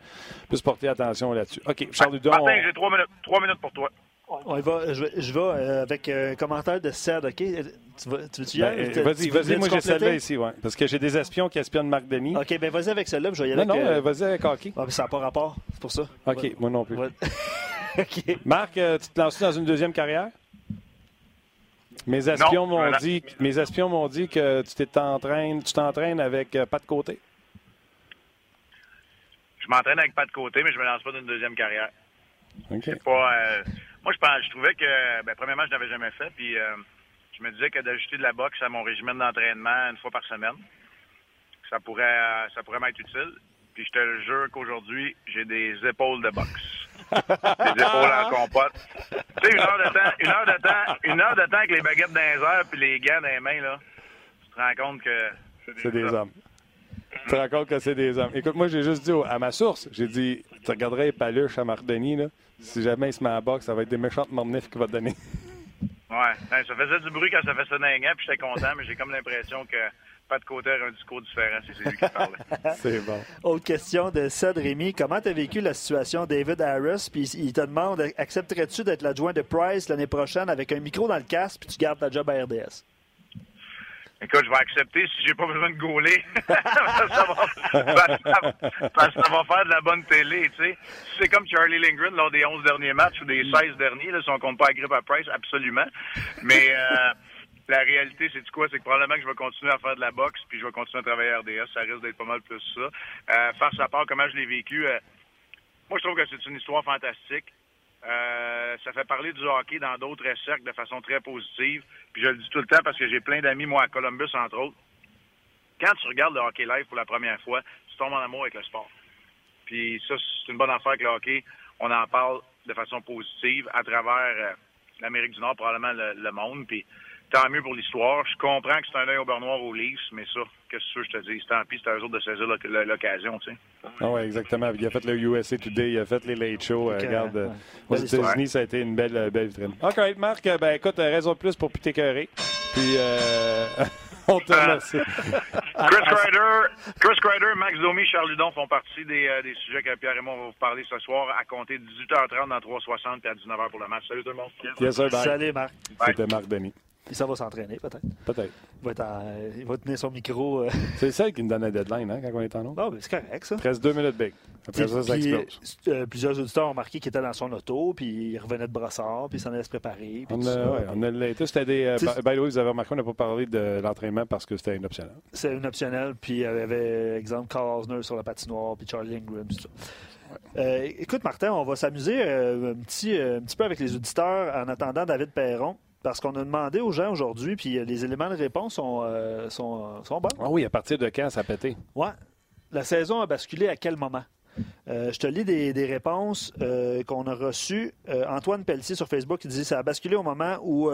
puissent porter attention là-dessus. OK, Charles Dudon. Martin, j'ai trois minutes, trois minutes pour toi. On va, je, je vais euh, avec un commentaire de Ced, OK? Tu, tu veux-tu y aller? Ben, vas-y, vas-y, moi j'ai celle-là ici, ouais. Parce que j'ai des espions qui espionnent Marc Denis. OK, ben vas-y avec celle-là, je vais y aller Non, non, euh, vas-y avec hockey. Ah, ça n'a pas rapport, c'est pour ça. OK, moi non plus. OK. Marc, euh, tu te lances dans une deuxième carrière? Mes espions m'ont dit, mes espions m'ont dit que tu t'entraînes, tu t'entraînes avec pas de côté. Je m'entraîne avec pas de côté, mais je me lance pas dans une deuxième carrière. OK. C'est pas. Moi, je, pense, je trouvais que, ben, premièrement, je n'avais jamais fait, puis euh, je me disais que d'ajouter de la boxe à mon régime d'entraînement une fois par semaine, ça pourrait, euh, ça pourrait m'être utile. Puis je te le jure qu'aujourd'hui, j'ai des épaules de boxe. des épaules en compote. Tu sais, une heure de temps, une heure de temps, une heure de temps avec les baguettes dans les airs puis les gants dans les mains, là, tu te rends compte que c'est des, hommes. Tu te rends compte que c'est des hommes. Écoute, moi, j'ai juste dit à ma source, j'ai dit, tu regarderais les paluches à Denis, là? Si jamais il se met à boxe, ça va être des méchantes mornifs qu'il va te donner. Ouais, ben, ça faisait du bruit quand ça fait ça d'un puis j'étais content, mais j'ai comme l'impression que pas de côté a un discours différent si c'est lui qui parlait. c'est bon. Autre question de Ced Rémy. Comment tu as vécu la situation David Harris? Puis il te demande accepterais-tu d'être l'adjoint de Price l'année prochaine avec un micro dans le casque puis tu gardes ta job à RDS? Écoute, je vais accepter si j'ai pas besoin de gauler. ça, va, ça va faire de la bonne télé, tu sais. C'est comme Charlie Lindgren lors des 11 derniers matchs ou des 16 derniers, là, si on compte pas à grippe à Price, absolument. Mais euh, la réalité, c'est du quoi? C'est que probablement que je vais continuer à faire de la boxe, puis je vais continuer à travailler à RDS. Ça risque d'être pas mal plus ça. Euh, face à part, comment je l'ai vécu, euh, moi, je trouve que c'est une histoire fantastique. Euh, ça fait parler du hockey dans d'autres cercles de façon très positive. Puis je le dis tout le temps parce que j'ai plein d'amis, moi, à Columbus, entre autres. Quand tu regardes le hockey live pour la première fois, tu tombes en amour avec le sport. Puis ça, c'est une bonne affaire avec le hockey. On en parle de façon positive à travers euh, l'Amérique du Nord, probablement le, monde. Puis tant mieux pour l'histoire. Je comprends que c'est un œil au beurre noir aux Leafs, mais ça, qu'est-ce que je te dis? Tant pis, c'est à eux autres de saisir l'occasion, tu sais. Ah oui, exactement. Il a fait le USA Today, il a fait les Late Show. Euh, regarde, euh, aux États-Unis, ça a été une belle, euh, belle vitrine. OK, Marc, ben écoute, raison de plus pour plus t'écœurer. Puis, on te remercie. Chris Kreider, Chris Kreider, Max Domi, Charles Ludon font partie des, des sujets que Pierre et moi vont vous parler ce soir à compter de 18h30 dans 360 et à 19h pour le match. Salut tout le monde. Yes, sir, Salut, Marc. C'était Marc Denis. Puis ça va s'entraîner, peut-être. Peut-être. Il va, tenir son micro. Euh. C'est celle qui nous donne la deadline hein, quand on est en haut. Ah, c'est correct, ça. Presque deux minutes big. Après ça, ça explose. Euh, plusieurs auditeurs ont remarqué qu'il était dans son auto, puis il revenait de brossard, puis il s'en allait se préparer. On a, ouais, on a C'était des. Euh, by the way, vous avez remarqué, on n'a pas parlé de l'entraînement parce que c'était une optionnel. C'est une optionnel, puis il y avait, exemple, Carl Osner sur la patinoire, puis Charlie Ingram, tout ça. écoute, Martin, on va s'amuser un, petit, un petit peu avec les auditeurs en attendant David Perron. Parce qu'on a demandé aux gens aujourd'hui, puis euh, les éléments de réponse sont, euh, sont, sont, bons. Ah oui, à partir de quand ça a pété? Oui. La saison a basculé à quel moment? Euh, je te lis des, réponses qu'on a reçues. Antoine Pelletier sur Facebook, il dit ça a basculé au moment où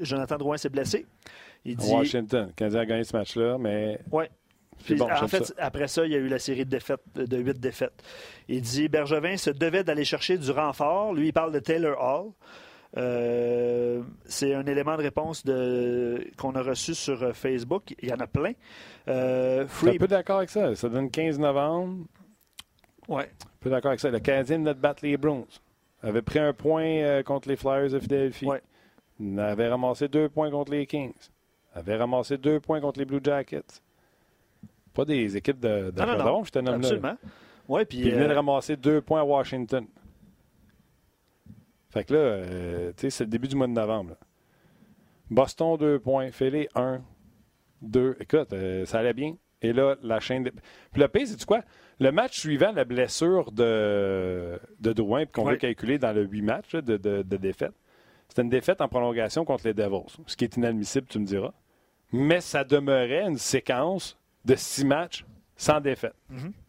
Jonathan Drouin s'est blessé. Il dit, Washington, Canadien a gagné ce match-là, mais. Oui. Bon, en fait, après ça, il y a eu la série de défaites, de huit défaites. Il dit Bergevin se devait d'aller chercher du renfort. Lui, il parle de Taylor Hall. Euh, c'est un élément de réponse de, qu'on a reçu sur euh, Facebook. Il y en a plein. Euh, Je suis un peu d'accord avec ça? Ça donne 15 novembre. Ouais. Un peu d'accord avec ça. Le Canadien de battre les Browns. Avait pris un point contre les Flyers de Philadelphie. Ouais. avait ramassé deux points contre les Kings, avait ramassé deux points contre les Blue Jackets. Pas des équipes de, de non, non, non. je te nomme Absolument. Ouais, puis, puis il de euh, ramasser deux points à Washington. Fait que là, euh, tu sais, c'est le début du mois de novembre. là. Boston, deux points. Philly, un, deux. Écoute, euh, ça allait bien. Et là, la chaîne. De... Puis le pire, c'est quoi? Le match suivant, la blessure de, de Drouin, puis qu'on Ouais. veut calculer dans le huit matchs de, de, de défaite, c'était une défaite en prolongation contre les Devils, ce qui est inadmissible, tu me diras. Mais ça demeurait une séquence de six matchs sans défaite. Mhm. Tu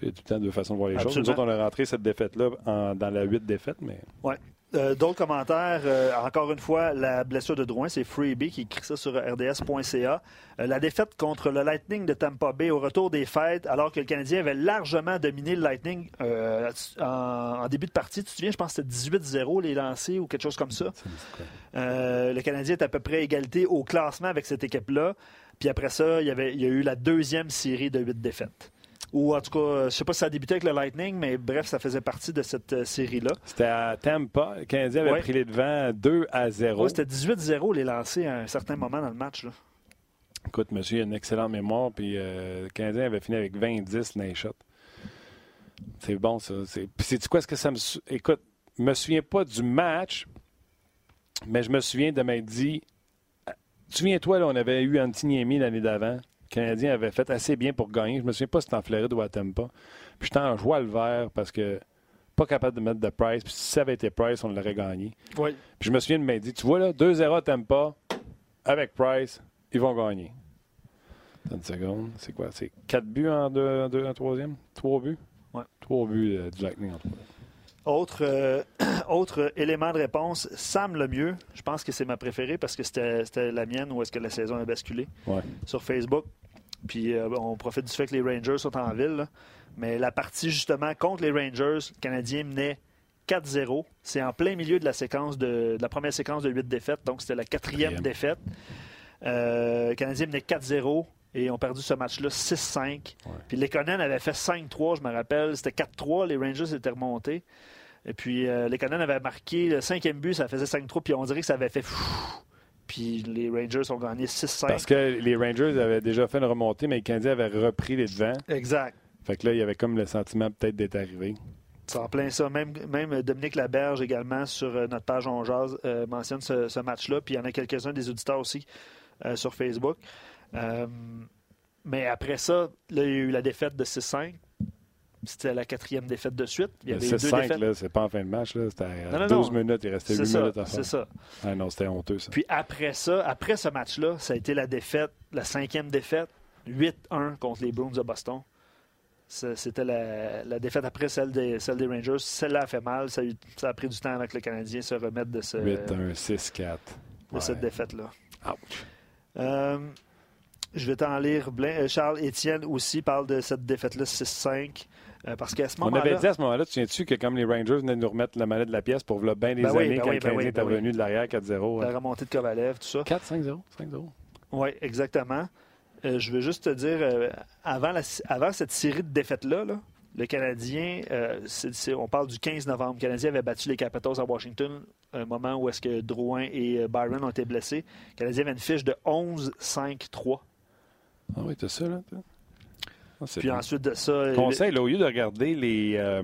sais, tout le temps deux façons de voir les choses. Nous autres, on a rentré cette défaite-là dans la huit défaites, mais Ouais. Euh, D'autres commentaires, euh, encore une fois, la blessure de Drouin, c'est Freebie qui écrit ça sur rds.ca. Euh, la défaite contre le Lightning de Tampa Bay au retour des fêtes, alors que le Canadien avait largement dominé le Lightning en, en début de partie. Tu te souviens, je pense que c'était 18-0 les lancers ou quelque chose comme ça. le Canadien est à peu près à égalité au classement avec cette équipe-là. Puis après ça, il y, avait, il y a eu la deuxième série de huit défaites. Ou en tout cas, euh, je ne sais pas si ça a débuté avec le Lightning, mais bref, ça faisait partie de cette euh, série-là. C'était à Tampa. Le Canadien avait Ouais. pris les devants 2 à 0. Ouais, c'était 18-0 les lancers à un certain moment dans le match. là. Écoute, monsieur, il a une excellente mémoire. Puis euh, le Canadien avait fini avec 20-10 dans les shots. C'est bon, ça. C'est... Puis sais-tu quoi? Est-ce que ça me. Écoute, je me souviens pas du match, mais je me souviens de m'être dit. Souviens-toi, là, on avait eu Antiniemi l'année d'avant. Le Canadien avait fait assez bien pour gagner. Je me souviens pas si c'était en Floride ou à Tampa. Puis j'étais en joie le vert parce que pas capable de mettre de Price. Puis si ça avait été Price, on l'aurait gagné. Oui. Puis je me souviens de dit, tu vois là, 2-0 à Tampa, avec Price, ils vont gagner. Attends une seconde, c'est quoi? C'est 4 buts en, deux, en, deux- en troisième? 3 buts? Ouais. 3 buts euh, du Lightning en troisième. Autre, euh, autre élément de réponse, Sam Lemieux. Je pense que c'est ma préférée parce que c'était c'était la mienne où est-ce que la saison a basculé Ouais. sur Facebook. Puis euh, on profite du fait que les Rangers sont en ville. là. Mais la partie justement contre les Rangers, le Canadien menait 4-0. C'est en plein milieu de la séquence de, de la première séquence de 8 défaites. Donc c'était la quatrième Quatrième. défaite. Euh, le Canadien menait 4-0 et ont perdu ce match-là 6-5. Puis les Conan avaient fait 5-3, je me rappelle. C'était 4-3, les Rangers étaient remontés. Et puis euh, les Conan avaient marqué le cinquième but, ça faisait 5-3, puis on dirait que ça avait fait fou. Puis les Rangers ont gagné 6-5. Parce que les Rangers avaient déjà fait une remontée, mais les Canadiens avaient repris les devants. Exact. Fait que là, il y avait comme le sentiment peut-être d'être arrivé. C'est en plein ça. Même, même Dominique Laberge également sur euh, notre page On Jase euh, mentionne ce, ce match-là. Puis il y en a quelques-uns des auditeurs aussi euh, sur Facebook. Euh, mais après ça, là, il y a eu la défaite de 6-5. C'était la quatrième défaite de suite. Il y Le avait eu deux 6-5, défaites. là, c'est pas en fin de match. Là, c'était à Non, non, 12 non. minutes, il restait 8 C'est ça, minutes à c'est faire. ça. Ah non, c'était honteux, ça. Puis après ça, après ce match-là, ça a été la défaite, la cinquième défaite, 8-1 contre les Bruins de Boston. C'était la, la défaite après celle des, celle des Rangers. Celle-là a fait mal. Ça a, eu- ça a pris du temps que le Canadien se remette de, ce, 8-1, 6-4. de cette défaite-là. Ouch. Euh, je vais t'en lire. Euh, Charles Étienne aussi parle de cette défaite-là 6-5. Euh, parce qu'à ce On moment-là. avait dit à ce moment-là, tu viens-tu que comme les Rangers venaient de nous remettre la manette de la pièce pour v'là bien des Ben oui, années ben quand oui, le ben Canadien oui, était ben oui. revenu de l'arrière 4-0. la hein. remontée de Kovalev, tout ça. 4-5-0, 5-0. Oui, exactement. Euh, je veux juste te dire, euh, avant, la- avant cette série de défaites-là, là, le Canadien, euh, on parle du 15 novembre, le Canadien avait battu les Capitals à Washington, un moment où est-ce que Drouin et Byron ont été blessés. Le Canadien avait une fiche de 11-5-3. Ah oui, t'as ça, là? C'est Puis bon. ensuite de ça, euh, Conseil, là, au lieu de regarder les, euh,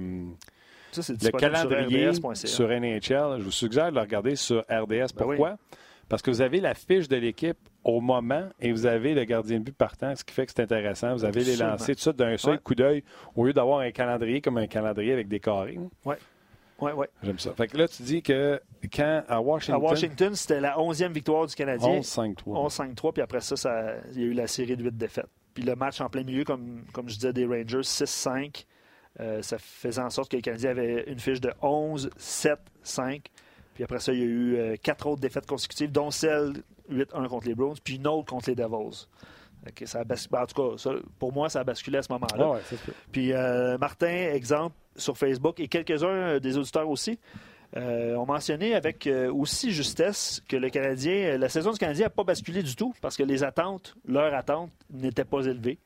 ça, le sur calendrier sur, NHL, je vous suggère de le regarder sur RDS. Ben oui. Pourquoi? Parce que vous avez la fiche de l'équipe au moment et vous avez le gardien de but partant, ce qui fait que c'est intéressant. Vous avez les lancers, tout ça d'un seul Ouais. coup d'œil, au lieu d'avoir un calendrier comme un calendrier avec des carrés. Oui, oui. J'aime ça. Fait que là, tu dis que quand à À Washington, Washington, c'était la 11e victoire du Canadien. 11-5-3. 11-5-3, puis après ça, ça, il y a eu la série de 8 défaites. Puis le match en plein milieu, comme, comme je disais, des Rangers, 6-5. euh, ça faisait en sorte que les Canadiens avaient une fiche de 11-7-5. Puis après ça, il y a eu euh, quatre autres défaites consécutives, dont celle 8-1 contre les Browns, puis une autre contre les Devils. Fait que ça a bas- ben, en tout cas, ça, pour moi, ça a basculé à ce moment-là. Ah ouais. Puis euh, Martin, exemple, sur Facebook, et quelques-uns euh, des auditeurs aussi, euh, ont mentionné avec euh, aussi justesse que le Canadien, la saison du Canadien n'a pas basculé du tout parce que les attentes, leurs attentes, n'étaient pas élevées.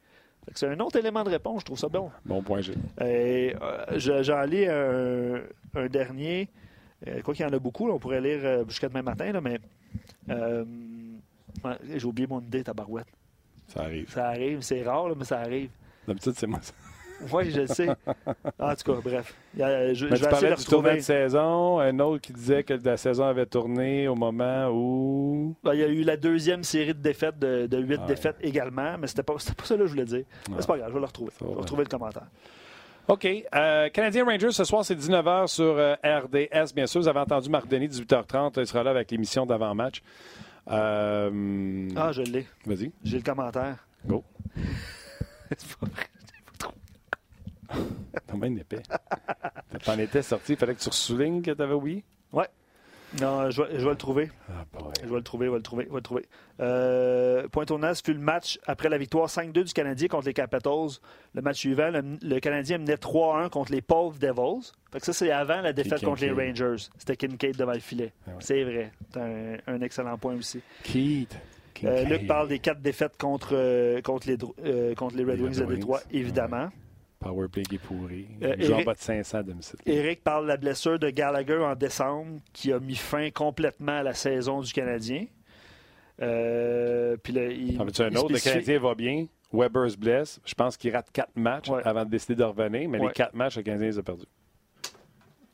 C'est un autre élément de réponse, je trouve ça bon. Bon point G. Euh, je- J'en lis un, un dernier. Quoi qu'il y en a beaucoup, on pourrait lire jusqu'à demain matin, là, mais j'ai oublié mon idée, tabarouette. Ça arrive. Ça arrive, c'est rare, là, mais ça arrive. D'habitude, c'est moi. Oui, je le sais. En tout cas, bref. Je, vais parlais de du tournoi de saison. Un autre qui disait que la saison avait tourné au moment où? Ben, il y a eu la deuxième série de défaites, de, de huit défaites également, mais c'était pas, pas ça que je voulais dire. C'est pas grave, je vais le retrouver. Je vais va. retrouver le commentaire. OK. Euh, Canadien Rangers, ce soir, c'est 19h sur euh, RDS, bien sûr. Vous avez entendu Marc Denis, 18h30. Il sera là avec l'émission d'avant-match. Euh, Ah, je l'ai. Vas-y. J'ai le commentaire. Go. C'est pas vrai. T'es bien épais. T'en étais sorti. Il fallait que tu ressoulignes que t'avais oublié? Ouais. Non, je vais, je vais le trouver. Ah. Je vais le trouver, je vais le trouver, je vais le trouver. Euh, point tournant, ce fut le match après la victoire 5-2 du Canadien contre les Capitals. Le match suivant, le, le Canadien menait 3-1 contre les pauvres Devils. Fait que ça, c'est avant la défaite contre les. Rangers. C'était Kincaid devant le filet. Ah ouais. C'est vrai. C'est un, un excellent point aussi. Keith. Euh. Luc parle des quatre défaites contre, euh, contre, les, Dro- euh, contre les Red Les Wings de Détroit, évidemment. Powerplay qui est pourri. Euh, Eric- bas de 500 à domicile. Eric parle de la blessure de Gallagher en décembre qui a mis fin complètement à la saison du Canadien. Euh, puis là, il, En veux-tu un il autre? Le Canadien va bien. Weber se blesse. Je pense qu'il rate quatre matchs Ouais. avant de décider de revenir, mais les quatre matchs, le Canadien les a perdus.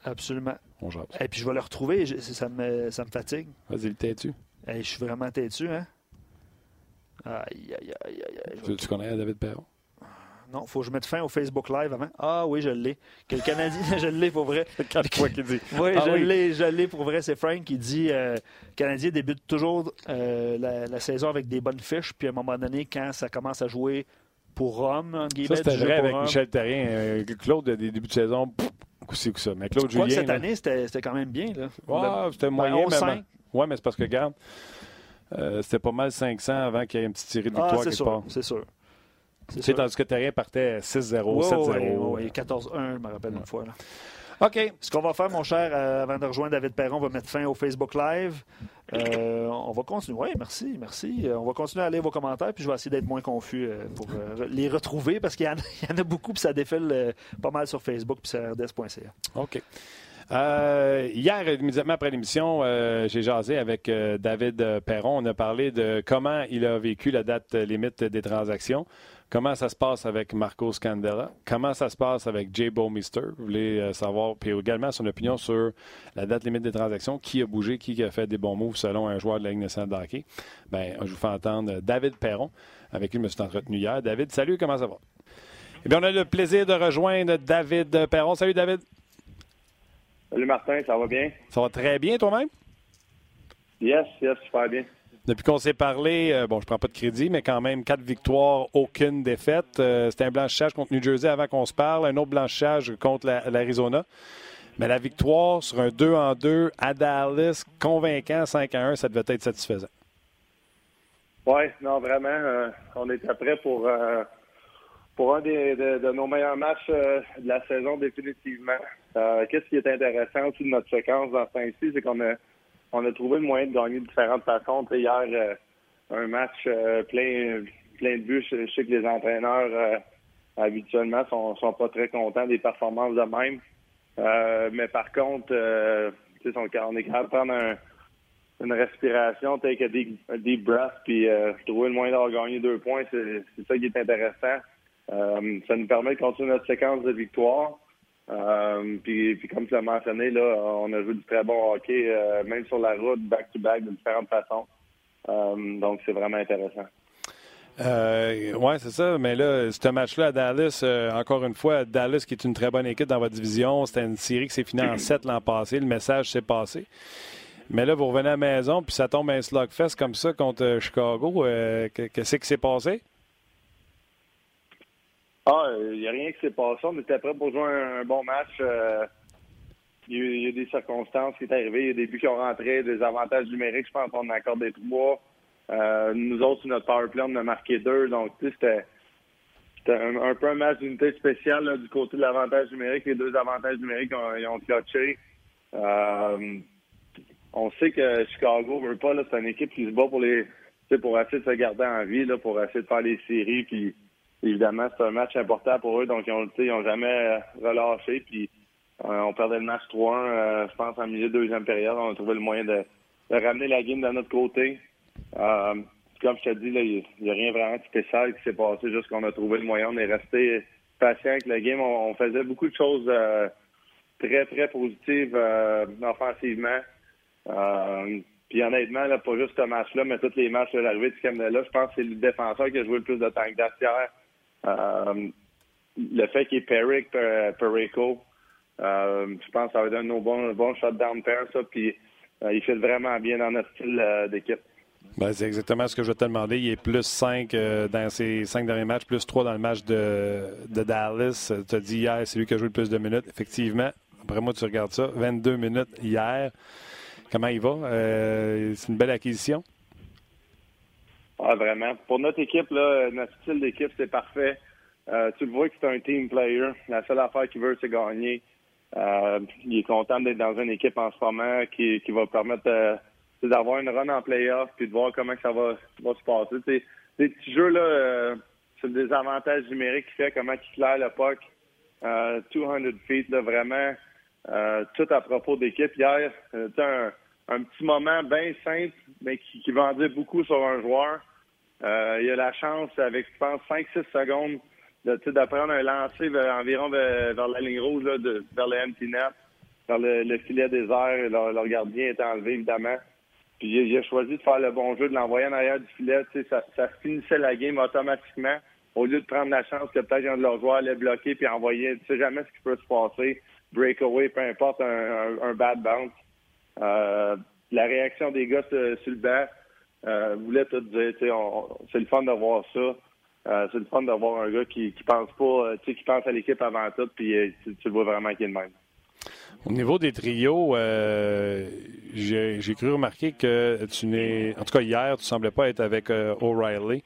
Absolument. On jase. Et puis je vais le retrouver, je- ça me, ça me fatigue. Vas-y, le têtu. Je suis vraiment têtu, hein? Aïe, aïe, aïe, aïe, aïe. Je vais- Tu, tu connais David Perron? Non, faut que je mette fin au Facebook Live avant. Ah oui, je l'ai. Que le Canadien, je l'ai pour vrai. Quatre fois qu'il dit. Oui, Ah je oui. l'ai, je l'ai pour vrai. C'est Frank qui dit euh, le Canadien débute toujours euh, la, la saison avec des bonnes fiches, puis à un moment donné, quand ça commence à jouer pour Rome, Ça, guillemets, c'était vrai avec Rome. Michel Terrien. Euh, Claude, des débuts de saison, pff, coup-ci, coup-ça. Mais Claude que Julien. cette là, année, c'était c'était quand même bien. Là? ouais, c'était moyen. Ben, mais 11-5. Oui, mais c'est parce que, regarde, euh, c'était pas mal 500 avant qu'il y ait une petite série de Ah, victoires c'est part. c'est sûr. C'est tandis que Terrien partait 6-0, Ouais, 7-0. ouais, ouais, ouais, 14-1, je me rappelle une fois. là. OK. Ce qu'on va faire, mon cher, euh, avant de rejoindre David Perron, on va mettre fin au Facebook Live. Euh, on va continuer. Oui, merci, merci. Euh, on va continuer à lire vos commentaires, puis je vais essayer d'être moins confus pour les retrouver, parce qu'il y, en a- il y en a beaucoup, puis ça défile pas mal sur Facebook, puis sur rds.ca. OK. Euh, hier, immédiatement après l'émission, euh, j'ai jasé avec euh, David Perron. On a parlé de comment il a vécu la date limite des transactions, comment ça se passe avec Marco Scandella, comment ça se passe avec Jay Bowmister. Vous voulez euh, savoir, puis également son opinion sur la date limite des transactions, qui a bougé, qui a fait des bons moves selon un joueur de la Ligue nationale de hockey. Ben, je vous fais entendre David Perron. Avec lui, je me suis entretenu hier. David, salut, comment ça va? Eh bien, on a le plaisir de rejoindre David Perron. Salut, David. Salut Martin, ça va bien? Ça va très bien toi-même? Yes, yes, super bien. Depuis qu'on s'est parlé, euh, bon, je prends pas de crédit, mais quand même, quatre victoires, aucune défaite. Euh, C'était un blanchissage contre New Jersey avant qu'on se parle, un autre blanchissage contre la- l'Arizona. Mais la victoire sur un 2 en 2 à Dallas, convaincant 5 à 1, ça devait être satisfaisant. Oui, non, vraiment, euh, on était prêt pour, pour un des, de, nos meilleurs matchs de la saison, définitivement. Qu'est-ce qui est intéressant aussi de notre séquence dans ce temps-ci, c'est qu'on a, on a trouvé le moyen de gagner de différentes façons. Hier, euh, un match euh, plein, plein de buts. Je, sais que les entraîneurs, euh, habituellement, sont, sont pas très contents des performances de même. Mais par contre, on, on est capable de prendre un, une respiration, take a deep, a breath, puis trouver le moyen d'avoir gagné deux points, c'est ça qui est intéressant. Ça nous permet de continuer notre séquence de victoires. Euh, puis, comme tu l'as mentionné, là, on a joué du très bon hockey, euh, même sur la route, back-to-back, de différentes façons. Euh, donc, c'est vraiment intéressant. Oui, c'est ça. Mais là, ce match-là à Dallas, encore une fois, Dallas qui est une très bonne équipe dans votre division, c'était une série qui s'est finie en 7 l'an passé. Le message s'est passé. Mais là, vous revenez à la maison, puis ça tombe un slugfest comme ça contre Chicago. Que- Qu'est-ce qui s'est passé? Ah, il n'y a rien qui s'est passé. On était prêt pour jouer un, bon match. Euh, Il y, a des circonstances qui sont arrivées. Il y a des buts qui ont rentré, des avantages numériques. Je pense qu'on a accordé trois. Euh, nous autres, sur notre power play, on a marqué deux. Donc, c'était un, peu un match d'unité spéciale du côté de l'avantage numérique. Les deux avantages numériques ont, ils ont clutché. Euh, on sait que Chicago veut pas, c'est une équipe qui se bat pour les pour essayer de se garder en vie, pour essayer de faire les séries. Puis évidemment, c'est un match important pour eux, donc ils ont, ils ont jamais relâché. Puis on perdait le match 3-1, je pense, en milieu de deuxième période. On a trouvé le moyen de, ramener la game de notre côté. comme je te dis, il n'y a rien vraiment de spécial qui s'est passé, juste qu'on a trouvé le moyen. On est resté patient avec le game. On, faisait beaucoup de choses très, très positives offensivement. Puis honnêtement, là, pas juste ce match-là, mais tous les matchs de l'arrivée du Canada, je pense que c'est le défenseur qui a joué le plus de temps que euh, le fait qu'il est Peric, Perico, euh, je pense que ça va être un bon, bon shutdown pair, ça. Puis euh, il fait vraiment bien dans notre style d'équipe. Ben, c'est exactement ce que je vais te demander. Il est plus 5 dans ses cinq derniers matchs, plus 3 dans le match de, Dallas. Tu as dit hier, c'est lui qui a joué le plus de minutes. Effectivement, après moi, tu regardes ça. 22 minutes hier. Comment il va? Euh, c'est une belle acquisition? Vraiment. Pour notre équipe, notre style d'équipe, c'est parfait. Euh, tu le vois que c'est un team player. La seule affaire qu'il veut, c'est gagner. Euh, il est content d'être dans une équipe en ce moment qui, va permettre d'avoir une run en playoff puis de voir comment ça va, se passer. T'sais, des petits jeux, là, c'est le désavantage numérique qui fait comment il claire le puck. 200 feet, là, vraiment, tout à propos d'équipe. Hier, un, un petit moment bien simple, mais qui, qui va en dire beaucoup sur un joueur. Euh, il a la chance, avec, je pense, 5-6 secondes, d'apprendre un lancer vers, environ vers, la ligne rouge, là, de, vers le empty net, vers le, filet airs. Leur, leur, gardien est enlevé, évidemment. Puis il, a choisi de faire le bon jeu, de l'envoyer en arrière du filet. Ça, ça finissait la game automatiquement, au lieu de prendre la chance que peut-être un de leurs joueurs allait bloquer puis envoyer. Tu sais jamais ce qui peut se passer. Breakaway, peu importe, un, un bad bounce. Euh, la réaction des gars sur, le banc euh, voulait tout dire. C'est le fun de voir ça. Euh, c'est le fun d'avoir un gars qui, pense pas, qui pense à l'équipe avant tout, puis tu, le vois vraiment qui est le même. Au niveau des trios, j'ai cru remarquer que tu n'es. En tout cas, hier, tu semblais pas être avec O'Reilly.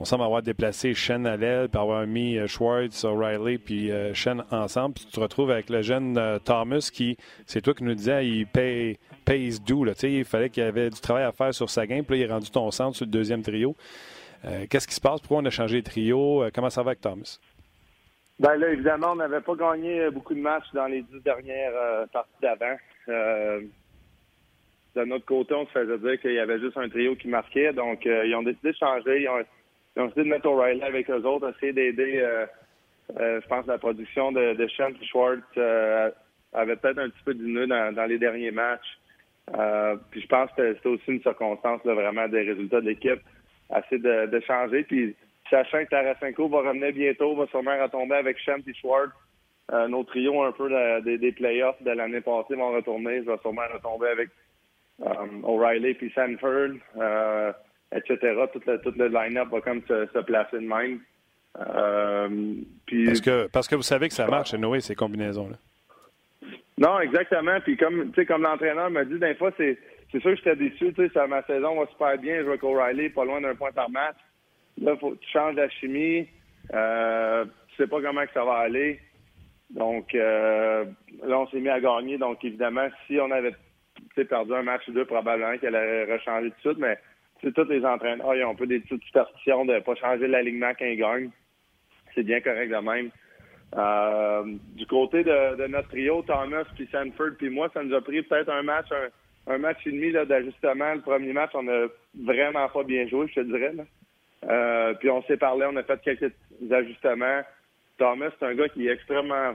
On semble avoir déplacé Shen à l'aile, puis avoir mis Schwartz, O'Reilly, puis Shen ensemble. Puis tu te retrouves avec le jeune Thomas qui, c'est toi qui nous disais, il paye pace doux. Là, il fallait qu'il y avait du travail à faire sur sa game. Puis là, il est rendu ton centre sur le deuxième trio. Euh, qu'est-ce qui se passe? Pourquoi on a changé de trio? Euh, comment ça va avec Thomas? Ben là, évidemment, on n'avait pas gagné euh, beaucoup de matchs dans les dix dernières parties d'avant. de notre côté, on se faisait dire qu'il y avait juste un trio qui marquait. Donc, ils ont décidé de changer. Ils ont, décidé de mettre O'Reilly avec eux autres, essayer d'aider, je pense, la production de, de Sean Schwartz avait peut-être un petit peu diminué dans, dans les derniers matchs. Euh, puis je pense que c'était aussi une circonstance vraiment des résultats de l'équipe, assez de, changer. Puis sachant que Tarasenko va revenir bientôt, va sûrement retomber avec Shemp et Schwartz. Euh, nos trios un peu des, playoffs de l'année passée vont retourner. Je vais sûrement retomber avec euh, O'Reilly puis Sanford, etc. Tout le, tout le line-up va comme se, placer de même. parce, que, parce que vous savez que ça marche, Noé, ces combinaisons-là. Non, exactement. Puis comme comme l'entraîneur m'a dit, des fois, c'est c'est sûr que j'étais déçu. Sais, ma saison va super bien. Je vois qu'O'Reilly pas loin d'un point par match. Là, faut tu changes la chimie. Euh, tu sais pas comment que ça va aller. Donc euh, là, on s'est mis à gagner. Donc évidemment, si on avait perdu un match ou deux, probablement qu'elle aurait rechangé tout de suite. Mais c'est tous les entraîneurs, ils ont un peu des petites superstitions de pas changer l'alignement quand ils gagnent. C'est bien correct de même. Euh, du côté de, notre trio, Thomas, puis Sanford, puis moi, ça nous a pris peut-être un match, un, match et demi d'ajustement. Le premier match, on a vraiment pas bien joué, je te dirais. Euh, puis on s'est parlé, on a fait quelques ajustements. Thomas, c'est un gars qui est extrêmement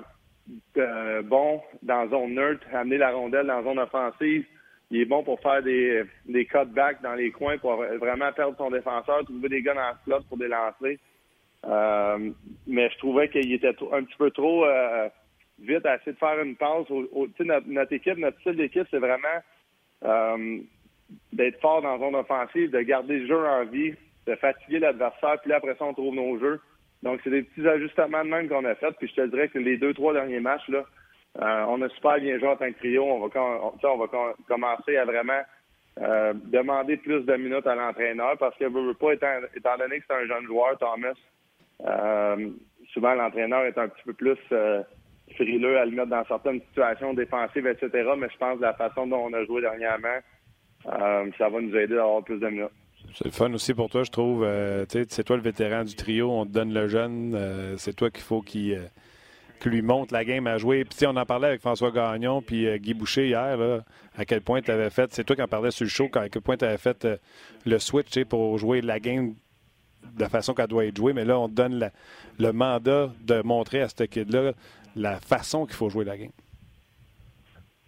euh, bon dans zone neutre, amener la rondelle dans zone offensive. Il est bon pour faire des, des cutbacks dans les coins pour vraiment perdre son défenseur, trouver des gars dans slot pour délancer. Euh, mais je trouvais qu'il était un petit peu trop euh, vite à essayer de faire une passe. Au, notre, notre, équipe, notre style d'équipe, c'est vraiment euh, d'être fort dans la zone offensive, de garder le jeu en vie, de fatiguer l'adversaire, puis là, après ça, on trouve nos jeux. Donc, c'est des petits ajustements de même qu'on a fait. Puis je te dirais que les deux, trois derniers matchs, là, on a super bien joué en tant que trio. On va, on, va commencer à vraiment demander plus de minutes à l'entraîneur parce que veut pas, étant, donné que c'est un jeune joueur, Thomas, euh, souvent, l'entraîneur est un petit peu plus euh, frileux à le mettre dans certaines situations défensives, etc. Mais je pense que la façon dont on a joué dernièrement, euh, ça va nous aider à avoir plus de minutes. C'est fun aussi pour toi, je trouve. c'est toi le vétéran du trio, on te donne le jeune. c'est toi qu'il faut qu'il qui lui montre la game à jouer. Puis on en parlait avec François Gagnon puis euh, Guy Boucher hier, à quel point tu avais fait, c'est toi qui en parlais sur le show, à quel point tu avais fait euh, le switch pour jouer la game de la façon qu'elle doit être jouée. Mais là, on te donne le mandat de montrer à ce kid-là la façon qu'il faut jouer la game.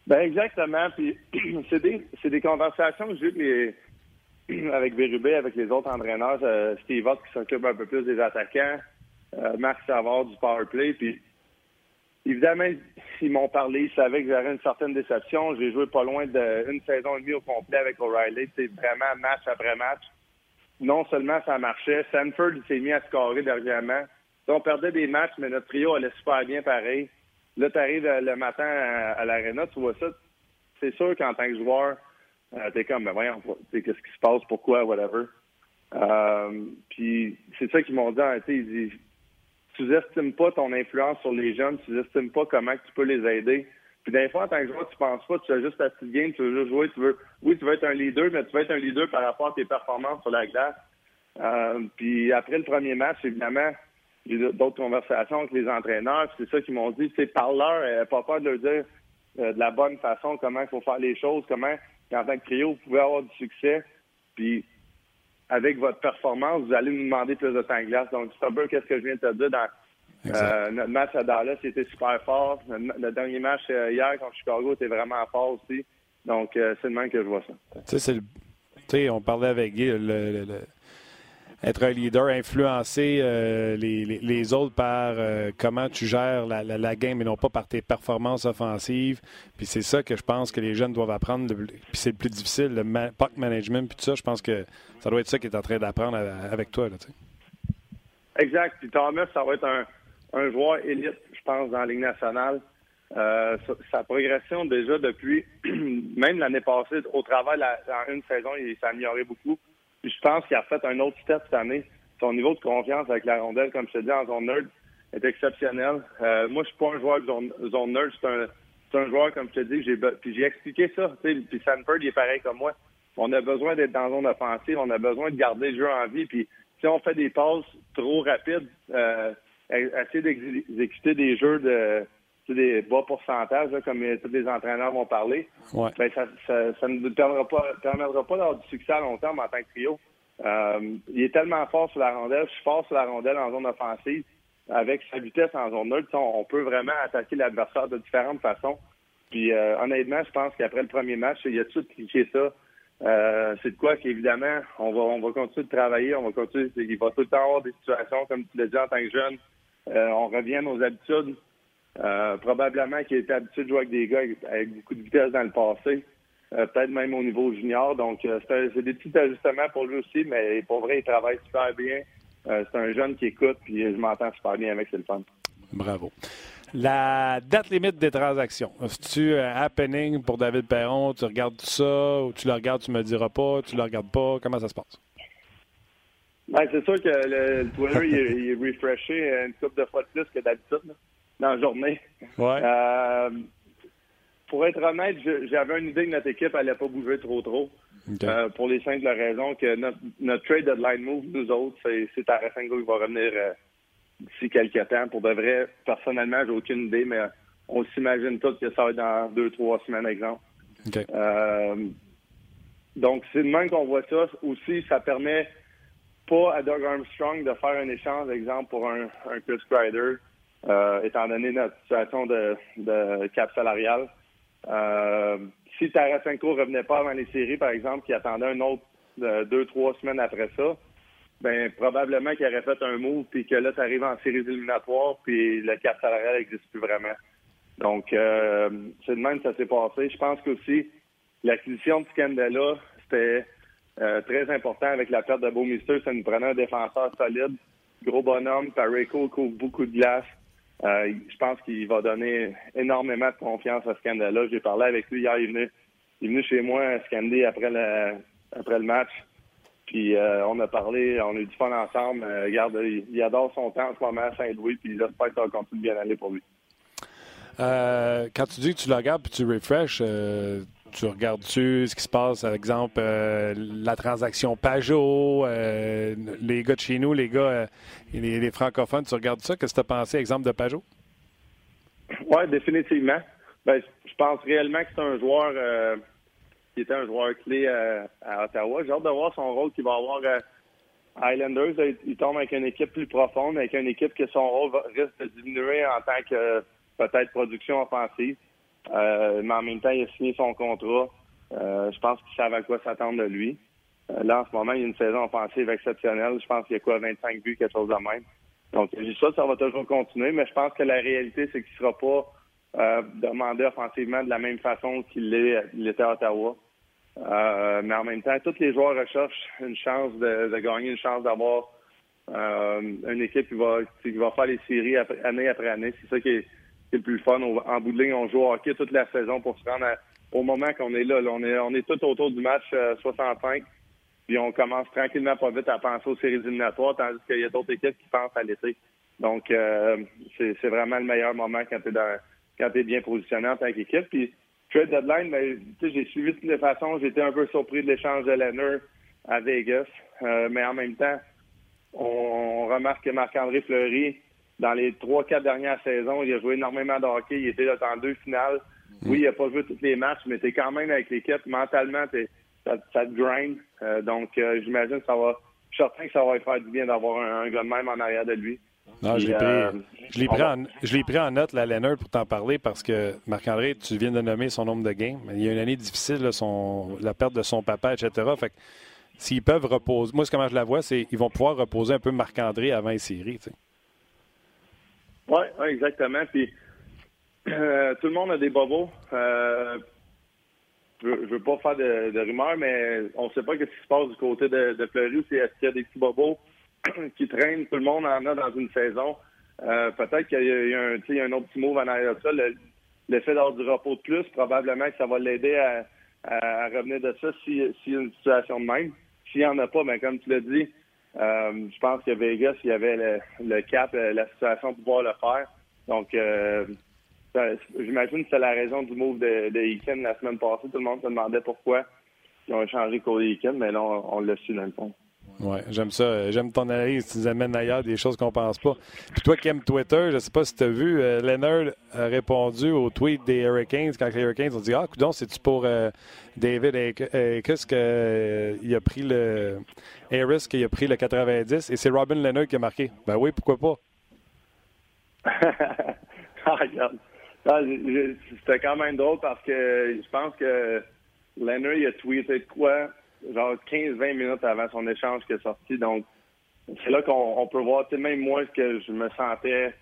Ben exactement. Puis c'est des, des, conversations que j'ai avec Bérubé, avec les autres entraîneurs, euh, Steve Ott qui s'occupe un peu plus des attaquants, Marc Savard du power play. Puis évidemment, ils m'ont parlé, ils savaient que j'aurais une certaine déception. J'ai joué pas loin d'une saison et demie au complet avec O'Reilly. C'est vraiment match après match. Non seulement ça marchait, Sanford s'est mis à scorer dernièrement. On perdait des matchs, mais notre trio allait super bien pareil. Là, tu arrives le matin à, l'Arena, tu vois ça. C'est sûr qu'en tant que joueur, euh, t'es comme, ben voyons, qu'est-ce qui se passe, pourquoi, whatever. Euh, puis c'est ça qu'ils m'ont dit, ils disent, tu n'estimes pas ton influence sur les jeunes, tu n'estimes pas comment tu peux les aider. Puis des fois, en tant que joueur, tu penses pas, tu as juste ta petite game, tu veux juste jouer, tu veux, oui, tu veux être un leader, mais tu veux être un leader par rapport à tes performances sur la glace. Euh, puis après le premier match, évidemment, j'ai d'autres conversations avec les entraîneurs. C'est ça qu'ils m'ont dit. C'est par-leur, euh, pas peur de leur dire euh, de la bonne façon comment il faut faire les choses, comment, en tant que trio, vous pouvez avoir du succès. Puis, avec votre performance, vous allez nous demander plus de temps de glace. Donc, c'est un peu qu'est-ce que je viens de te dire dans euh, notre match à Dallas, c'était super fort. Le, dernier match hier contre Chicago était vraiment fort aussi. Donc, c'est le même que je vois ça. Tu sais, c'est on parlait avec Guy, le être un leader, influencer euh, les, autres par euh, comment tu gères la, game et non pas par tes performances offensives. Puis c'est ça que je pense que les jeunes doivent apprendre. Puis c'est le plus difficile, le puck management, puis tout ça. Je pense que ça doit être ça qui est en train d'apprendre avec toi. Exact. Puis Thomas, ça va être un, joueur élite, je pense, dans la Ligue nationale. Euh, sa, progression déjà depuis, même l'année passée, au travail en une saison, il s'est amélioré beaucoup je pense qu'il a fait un autre step cette année. Son niveau de confiance avec la rondelle, comme je te dis, en zone nerd, est exceptionnel. Euh, moi, je suis pas un joueur de zone, nerd. C'est un, un, joueur, comme je te dis, j'ai, puis j'ai expliqué ça. Puis Sanford, il est pareil comme moi. On a besoin d'être dans zone offensive. On a besoin de garder le jeu en vie. Puis si on fait des passes trop rapides, euh, essayer d'exécuter des jeux de des bas pourcentages, comme tous les entraîneurs vont parler, ben, ça, ça, ne permettra pas, permettra pas d'avoir du succès à long terme en tant que trio. Euh, il est tellement fort sur la rondelle, je suis fort sur la rondelle en zone offensive. Avec sa vitesse en zone neutre, on, peut vraiment attaquer l'adversaire de différentes façons. Puis euh, honnêtement, je pense qu'après le premier match, il a tout cliqué ça. Euh, c'est de quoi qu'évidemment, on va on va continuer de travailler, on va continuer. Il va tout le temps avoir des situations, comme tu l'as dit en tant que jeune. on revient à nos habitudes. Euh, probablement qu'il était habitué de jouer avec des gars avec, beaucoup de vitesse dans le passé. Euh, peut-être même au niveau junior. Donc, euh, c'est des petits ajustements pour lui aussi, mais pour vrai, il travaille super bien. c'est un jeune qui écoute, puis je m'entends super bien avec, c'est le fun. Bravo. La date limite des transactions. Est-ce-tu un happening pour David Perron? Tu regardes ça ou tu le regardes, tu me diras pas, tu le regardes pas? Comment ça se passe? Ben, c'est sûr que le, Twitter il, est refreshé une couple de fois de plus que d'habitude dans la journée. Ouais. Euh, pour être honnête, j'avais une idée que notre équipe n'allait pas bouger trop trop. Euh, pour les simples raisons que notre, notre trade deadline move, nous autres, c'est Tarasenko qui va revenir euh, d'ici quelques temps. Pour de vrai, personnellement, j'ai aucune idée, mais on s'imagine tous que ça va être dans deux, trois semaines, exemple. donc, c'est de même qu'on voit ça. Aussi, ça permet pas à Doug Armstrong de faire un échange, exemple, pour un, un Chris Kreider euh, étant donné notre situation de, cap salarial. Euh, si Tarasenko revenait pas avant les séries, par exemple, qui attendait un autre euh, deux, trois semaines après ça, ben probablement qu'il aurait fait un move, puis que là, tu arrives en séries éliminatoires, puis le cap salarial n'existe plus vraiment. Donc, euh, c'est de même que ça s'est passé. Je pense qu'aussi, l'acquisition de Scandella, c'était très important avec la perte de Beaumister. Ça nous prenait un défenseur solide, gros bonhomme. Pareco couvre beaucoup de glace. Euh, je pense qu'il va donner énormément de confiance à Scandella. J'ai parlé avec lui hier, il est venu, il est venu chez moi, Scandé, après le, après le match. Puis euh, on a parlé, on a eu du fun ensemble. Euh, regarde, il, adore son temps en ce moment à Saint-Louis, puis j'espère que ça va continuer de bien aller pour lui. quand tu dis que tu le regardes puis tu refresh, tu regardes-tu ce qui se passe, par exemple, la transaction Pajot, les gars de chez nous, les gars, les, francophones, tu regardes ça? Qu'est-ce que tu as pensé, exemple de Pajot? Oui, définitivement. Ben, je pense réellement que c'est un joueur euh, qui était un joueur clé euh, à Ottawa. J'ai hâte de voir son rôle qu'il va avoir à Islanders. Il tombe avec une équipe plus profonde, avec une équipe que son rôle risque de diminuer en tant que peut-être production offensive. Euh, mais en même temps, il a signé son contrat. je pense qu'il savait à quoi s'attendre de lui. là, en ce moment, il y a une saison offensive exceptionnelle. Je pense qu'il y a quoi, 25 buts, quelque chose de même. Donc, je dis ça, ça va toujours continuer, mais je pense que la réalité, c'est qu'il ne sera pas euh, demandé offensivement de la même façon qu'il l'était à Ottawa. Euh, mais en même temps, tous les joueurs recherchent une chance de, gagner, une chance d'avoir euh, une équipe qui va, qui va faire les séries année après année. C'est ça qui est, le plus fun. En bout de ligne, on joue au hockey toute la saison pour se rendre au moment qu'on est là. on est on tout autour du match 65. Puis on commence tranquillement pas vite à penser aux séries éliminatoires, tandis qu'il y a d'autres équipes qui pensent à l'été. Donc, c'est vraiment le meilleur moment quand tu es es bien positionné en tant qu'équipe. Puis, trade deadline, ben, j'ai suivi de toutes les façons. J'étais un peu surpris de l'échange de Leonard à Vegas. Euh, mais en même temps, on, remarque que Marc-André Fleury, dans les trois, quatre dernières saisons, il a joué énormément de hockey. Il était là dans deux finales. Mm. Oui, il n'a pas joué tous les matchs, mais tu es quand même avec l'équipe. Mentalement, ça, ça, te grind. Euh, donc, euh, j'imagine que ça va. Je suis certain que ça va faire du bien d'avoir un, un gars de même en arrière de lui. Non, je l'ai pris, euh, pris, pris, en note, la Leonard, pour t'en parler, parce que Marc-André, tu viens de nommer son nombre de games. Il y a une année difficile, son, la perte de son papa, etc. Fait que s'ils peuvent reposer, moi, comment je la vois, c'est qu'ils vont pouvoir reposer un peu Marc-André avant les séries. Oui, ouais, exactement. Puis euh, tout le monde a des bobos. Euh, je ne veux pas faire de, rumeurs, mais on ne sait pas ce qui se passe du côté de, de Fleury. Est-ce qu'il y a des petits bobos? qui traîne, tout le monde en a dans une saison. Euh, peut-être qu'il y, a un, autre petit move en arrière de ça. Le, fait d'avoir du repos de plus, probablement que ça va l'aider à, revenir de ça s'il y a une situation de même. S'il n'y en a pas, ben, comme tu l'as dit, euh, je pense que Vegas, il y avait le, cap, euh, la situation pour pouvoir le faire. Donc, j'imagine que c'est la raison du move de, de la semaine passée. Tout le monde se demandait pourquoi ils ont échangé Cody Eakin, mais là, on, on l'a su dans le fond. Oui, j'aime ça. J'aime ton analyse. Tu nous amènes ailleurs des choses qu'on pense pas. Puis toi qui aimes Twitter, je sais pas si tu as vu, euh, Leonard a répondu au tweet des Hurricanes quand les Hurricanes ont dit Ah, c'est-tu pour euh, David Harris qu'il euh, a pris le. Harris qui a pris le 90 et c'est Robin Leonard qui a marqué. Ben oui, pourquoi pas? ah, regarde. Ah, c'était quand même drôle parce que je pense que Leonard il a tweeté quoi? Genre 15-20 minutes avant son échange qui est sorti. Donc, c'est là qu'on peut voir, même moi, que je me sentais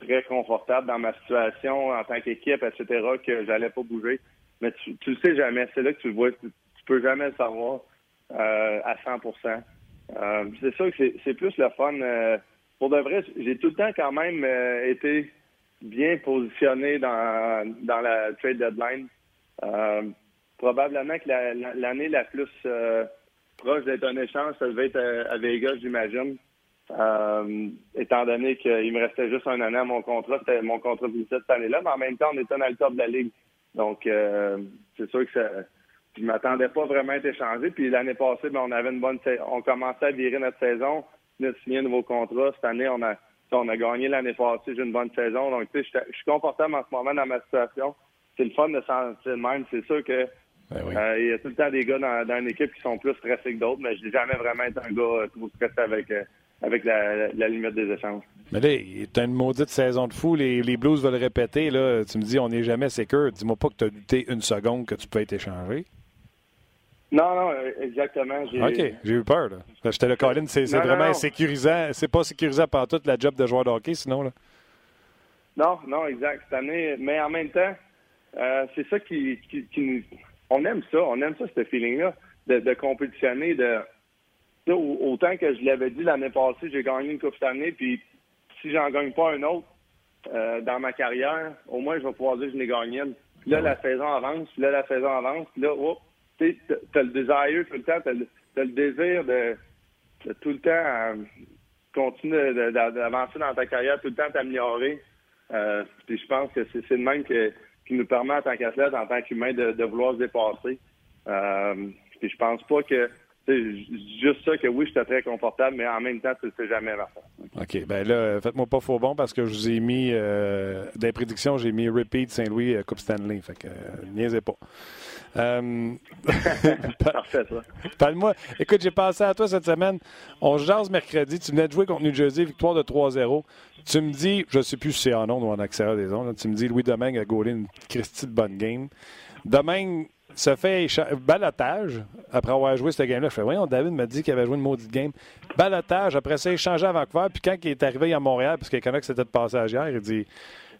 très confortable dans ma situation en tant qu'équipe, etc., que j'allais pas bouger. Mais tu, le sais jamais. C'est là que tu le vois. Tu, peux jamais le savoir euh, à 100% euh, C'est sûr que c'est plus le fun. Euh, pour de vrai, j'ai tout le temps quand même été bien positionné dans, dans la trade deadline probablement que l'année la, plus euh, proche d'être un échange, ça devait être euh, à, Vegas, j'imagine. Euh, étant donné qu'il me restait juste un an à mon contrat, c'était mon contrat de cette année-là, mais en même temps, on était dans le de la ligue. Donc, c'est sûr que ça, je m'attendais pas vraiment à être échangé. Puis l'année passée, ben, on avait une bonne on commençait à virer notre saison, on a signé un nouveau contrat. Cette année, on a on a gagné l'année passée, j'ai une bonne saison. Donc, tu sais, je suis confortable en ce moment dans ma situation. C'est le fun de sentir même. C'est sûr que ben euh, il y a tout le temps des gars dans, une équipe qui sont plus stressés que d'autres, mais je n'ai jamais vraiment été un gars trop stressé avec, euh, avec la, limite des échanges. Mais là, tu as une maudite saison de fou. Les, Blues veulent répéter. Là, tu me dis, on n'est jamais sécure. Dis-moi pas que tu as douté une seconde que tu peux être échangé. Non, non, exactement. OK, j'ai eu peur. Là. J'étais le Colin, c'est vraiment sécurisant. C'est pas sécurisant par toute la job de joueur de hockey, sinon. Là. Non, non, exact. Cette année, mais en même temps, euh, c'est ça qui, qui, qui, on aime ça, on aime ça, ce feeling-là, de, compétitionner, de autant que je l'avais dit l'année passée, j'ai gagné une coupe cette année, puis si j'en gagne pas un autre euh, dans ma carrière, au moins je vais pouvoir dire que je n'ai gagné une. Puis là, la saison avance, là, la saison avance, là, oh, tu as le désir tout le temps, tu as, le désir de, tout le temps euh, continuer d'avancer dans ta carrière, tout le temps t'améliorer. Euh, puis je pense que c'est le même que qui nous permet en tant qu'athlète, en tant qu'humain, de, vouloir se dépasser. Euh, puis je pense pas que juste ça que oui, j'étais très confortable, mais en même temps, tu ne sais jamais, Martin. OK. Ben là, faites-moi pas faux bon parce que je vous ai mis, euh, des prédictions, j'ai mis repeat Saint-Louis, euh, Coupe Stanley. Fait que, euh, niaisez pas. Euh, Parfait, ça. Parle-moi. Écoute, j'ai pensé à toi cette semaine. On jase mercredi. Tu venais de jouer contre New Jersey, victoire de 3-0. Tu me dis, je ne sais plus si c'est en ondes ou en accès des ondes, tu me dis Louis Domingue a gaulé une Christie de bonne game. Domingue se fait balotage après avoir joué cette game-là. Je fais, voyons, David m'a dit qu'il avait joué une maudite game. Balotage, après ça, échangé à Vancouver. Puis quand il est arrivé à Montréal, parce qu'il connaît que c'était de passage hier, il dit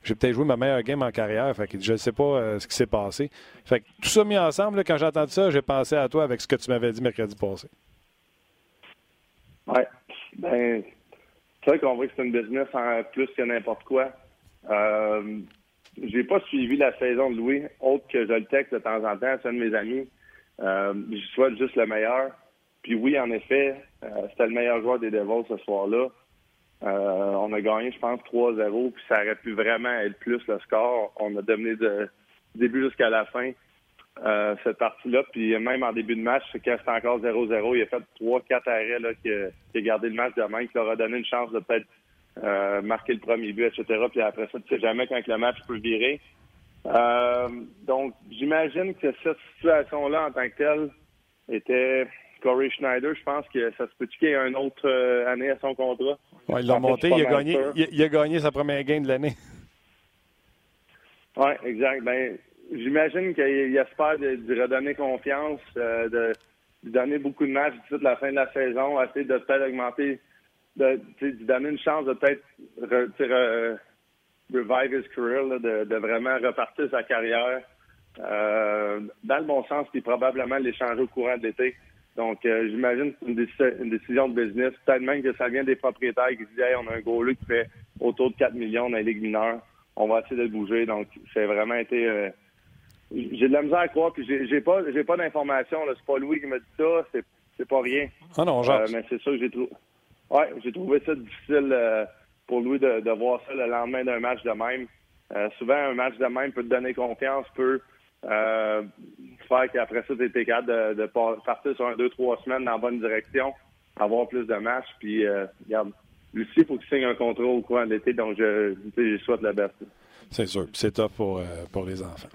j'ai peut-être joué ma meilleure game en carrière. Fait que je ne sais pas euh, ce qui s'est passé. Fait que tout ça mis ensemble, quand j'ai entendu ça, j'ai pensé à toi avec ce que tu m'avais dit mercredi passé. Oui. Ben, c'est vrai qu'on voit que c'est une business en plus que n'importe quoi. Euh, j'ai pas suivi la saison de Louis, autre que je le texte de temps en temps. C'est un de mes amis. Euh, je souhaite juste le meilleur. Puis oui, en effet, euh, c'était le meilleur joueur des Devils ce soir-là. Euh, on a gagné, je pense, 3-0, puis ça aurait pu vraiment être plus le score. On a dominé de début jusqu'à la fin euh, cette partie-là. Puis même en début de match, quand c'était encore 0-0, il a fait 3-4 arrêts là, qui, a gardé le match de main, qui leur a donné une chance de peut-être euh, marquer le premier but, etc. Puis après ça, tu sais jamais quand le match peut virer. Euh, donc, j'imagine que cette situation-là, en tant que telle, était Corey Schneider. Je pense que ça se peut qu'il y ait une autre euh, année à son contrat? Oui, il l'a monté. Il a, gagné, il, a, gagné sa première game de l'année. Oui, exact. Ben, j'imagine qu'il espère de, de, redonner confiance, euh, de, de, donner beaucoup de matchs d'ici la fin de la saison, essayer de peut-être augmenter, de, de, donner une chance de peut-être re, revive his career, là, de, vraiment repartir sa carrière euh, dans le bon sens, puis probablement l'échanger au courant de l'été. Donc, euh, j'imagine que c'est une, décision, une décision de business. Peut-être même que ça vient des propriétaires qui disent hey, on a un goaler qui fait autour de 4 millions dans la Ligue mineure. On va essayer de le bouger. Donc, c'est vraiment été. Euh, j'ai de la misère à croire, puis j'ai pas j'ai pas d'informations. C'est pas Louis qui m'a dit ça, c'est, pas rien. Ah non, genre. Euh, mais c'est ça que j'ai trouvé. Ouais, j'ai trouvé ça difficile pour Louis de, de, voir ça le lendemain d'un match de même. Souvent, un match de même peut te donner confiance, peut euh, faire qu'après ça, tu es capable de, de, partir sur un, deux, trois semaines dans la bonne direction, avoir plus de matchs. Puis, euh, regarde, Lucie, il faut qu'il signe un contrat au courant de l'été, donc je, je souhaite le best. C'est sûr. C'est top pour, euh, pour les enfants.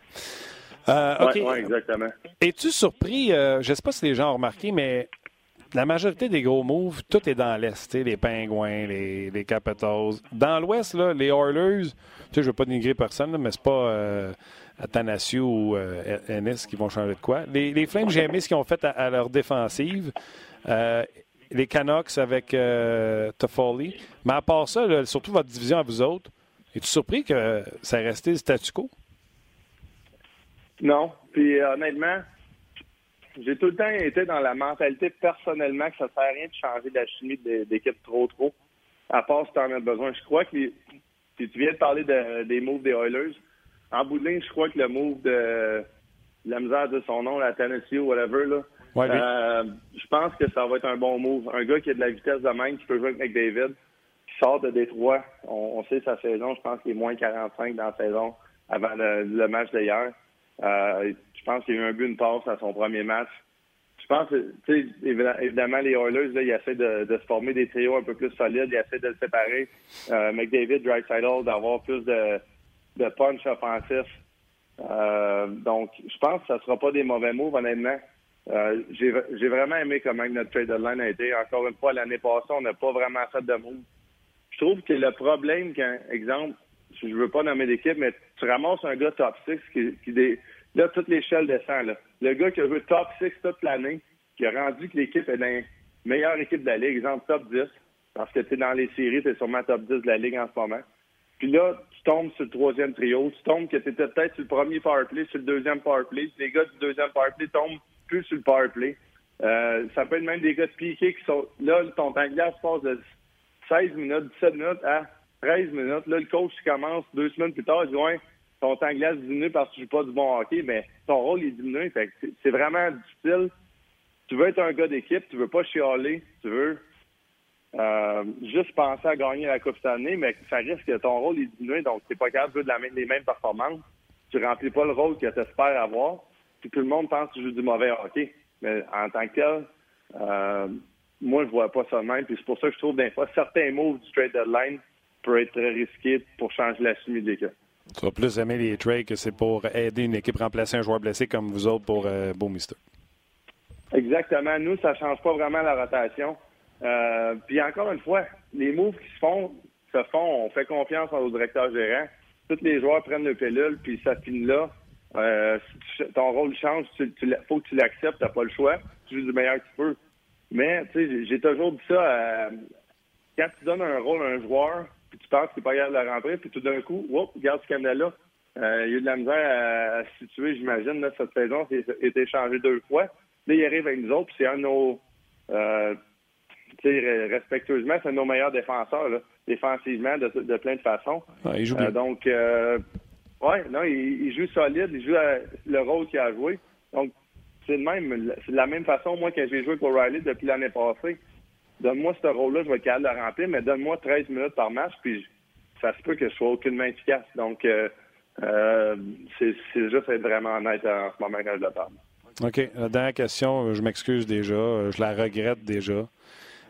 Euh, okay. Oui, ouais, exactement. Es-tu surpris, euh, je ne sais pas si les gens ont remarqué, mais la majorité des gros moves, tout est dans l'Est. Les Pingouins, les, les Capitals. Dans l'Ouest, les Oilers, je ne veux pas dénigrer personne, là, mais c'est pas euh, Athanasio ou euh, Ennis qui vont changer de quoi. Les, Flames, j'ai aimé ce qu'ils ont fait à, leur défensive. Euh, les Canucks avec euh, Toffoli. Mais à part ça, surtout votre division à vous autres, es-tu surpris que ça ait resté le statu quo? Non. Puis honnêtement, j'ai tout le temps été dans la mentalité personnellement que ça ne sert à rien de changer la chimie d'équipe trop trop, à part si tu en as besoin. Je crois que si tu viens de parler de, des moves des Oilers, en bout de ligne, je crois que le move de la misère de son nom, la Tennessee ou whatever, là, ouais, euh, je pense que ça va être un bon move. Un gars qui a de la vitesse de même, qui peut jouer avec McDavid, qui sort de Détroit. On, on sait sa saison, je pense qu'il est moins 45 dans la saison avant le, le match d'hier. Euh, je pense qu'il a eu un but, une passe à son premier match. Je pense, tu sais, évidemment, les Oilers, là, ils essaient de, de, se former des trios un peu plus solides, ils essaient de le séparer. Euh, McDavid, Drysdale, d'avoir plus de, de punch offensif. Euh, donc, je pense que ça ne sera pas des mauvais moves, honnêtement. Euh, J'ai vraiment aimé comment notre trade deadline a été. Encore une fois, l'année passée, on n'a pas vraiment fait de moves. Je trouve que le problème, exemple, je veux pas nommer d'équipe, mais tu ramasses un gars top 6 qui, dé... là, toute l'échelle descend. Là. Le gars qui a joué top 6 toute l'année, qui a rendu que l'équipe est la meilleure équipe de la Ligue, exemple top 10, parce que tu es dans les séries, tu es sûrement top 10 de la Ligue en ce moment. Puis là, tu tombes sur le troisième trio, tu tombes que tu étais peut-être sur le premier powerplay, sur le deuxième powerplay, les gars du deuxième powerplay tombent plus sur le powerplay. Euh, ça peut être même des gars de piqué qui sont là, ton temps de glace passe de 16 minutes, 17 minutes à 13 minutes. Là, le coach commence deux semaines plus tard, il dit Ouais, ton temps de glace diminue parce que tu joues pas du bon hockey, mais ton rôle est diminué. Fait c'est vraiment difficile. Tu veux être un gars d'équipe, tu veux pas chialer, tu veux euh, juste penser à gagner la Coupe cette année, mais ça risque que ton rôle est diminué, donc tu n'es pas capable de jouer de la, les mêmes performances. Tu remplis pas le rôle que tu espères avoir. Puis tout le monde pense que tu joues du mauvais hockey. Mais en tant que tel, moi, je vois pas ça de même. Puis c'est pour ça que je trouve des fois certains moves du trade deadline peuvent être très risqués pour changer la chimie de l'équipe. Tu vas plus aimer les trades que c'est pour aider une équipe à remplacer un joueur blessé comme vous autres pour euh, Beau Mister. Exactement. Nous, ça ne change pas vraiment la rotation. Euh, puis encore une fois, les moves qui se font, se font, on fait confiance au directeur gérant. Tous les joueurs prennent le pilule, puis ça finit là. Euh, ton rôle change, il faut que tu l'acceptes, tu n'as pas le choix. Tu joues du meilleur que tu peux. Mais, tu sais, j'ai toujours dit ça, euh, quand tu donnes un rôle à un joueur, puis tu penses qu'il n'est pas capable de la rentrer, puis tout d'un coup, whoop, regarde ce candidat-là. Euh, il y a eu de la misère à, se situer, j'imagine, cette saison. Il a changé deux fois. Là, il arrive avec nous autres, puis c'est un de nos... Euh, respectueusement, c'est nos meilleurs défenseurs, là, défensivement, de, de, plein de façons. il joue bien. donc, ouais, non, il, il, joue solide, il joue le rôle qu'il a joué. Donc, c'est même, c'est de la même façon, moi, que j'ai joué pour Riley depuis l'année passée. Donne-moi ce rôle-là, je vais être capable de le remplir, mais donne-moi 13 minutes par match, puis ça se peut que je sois aucunement efficace. Donc, euh, euh, c'est, juste être vraiment honnête en ce moment quand je le parle. OK. La dernière question, je m'excuse déjà, je la regrette déjà.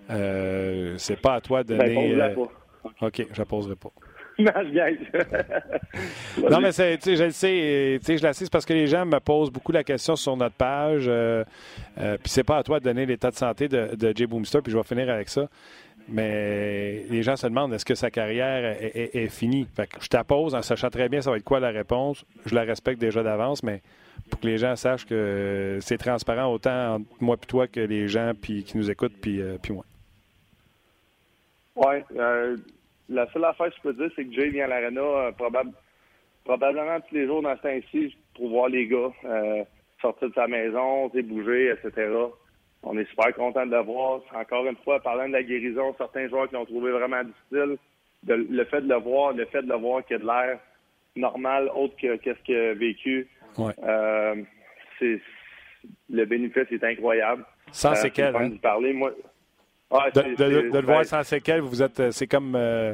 Euh, c'est pas à toi de donner. Ben, OK, je la poserai pas. non, mais c'est, je le sais, je l'assiste parce que les gens me posent beaucoup la question sur notre page. Euh, euh, puis c'est pas à toi de donner l'état de santé de, de Jay Boomster, puis je vais finir avec ça. Mais les gens se demandent est-ce que sa carrière est, finie? Fait que je t'appose en sachant très bien ça va être quoi la réponse. Je la respecte déjà d'avance, mais pour que les gens sachent que c'est transparent autant entre moi et toi que les gens puis, qui nous écoutent puis, euh, puis moi. Oui. Euh, la seule affaire que je peux dire, c'est que Jay vient à l'Arena euh, probablement tous les jours dans ce temps-ci pour voir les gars euh, sortir de sa maison, bouger, etc. On est super content de le voir. Encore une fois, parlant de la guérison, certains joueurs qui ont trouvé vraiment difficile, le fait de le voir, le fait de le voir qu'il a de l'air normal, autre que qu'est-ce qu'il a vécu, euh, c'est le bénéfice est incroyable. Sans séquelles. Hein? parler, moi, de, le voir sans séquelles, vous êtes, euh, c'est comme euh,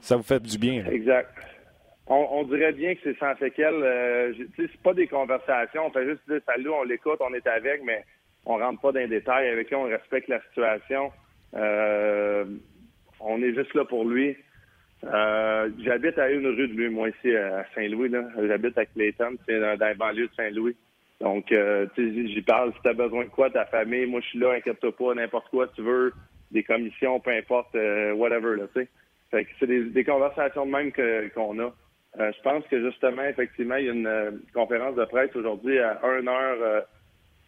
ça vous fait du bien. Exact. On, dirait bien que c'est sans séquelles. Euh, c'est pas des conversations. On fait juste dire salut, on l'écoute, on est avec, mais on rentre pas dans les détails. Avec lui, on respecte la situation. Euh, on est juste là pour lui. J'habite à une rue de lui, moi ici à Saint-Louis. J'habite à Clayton, c'est dans la banlieue de Saint-Louis. Donc, euh, j'y parle. Si tu as besoin de quoi, ta famille, moi, je suis là, inquiète-toi pas, n'importe quoi tu veux, des commissions, peu importe, euh, whatever, tu sais. Fait que c'est des, conversations de même qu'on a. Euh, je pense que, justement, effectivement, il y a une euh, conférence de presse aujourd'hui à 1 heure,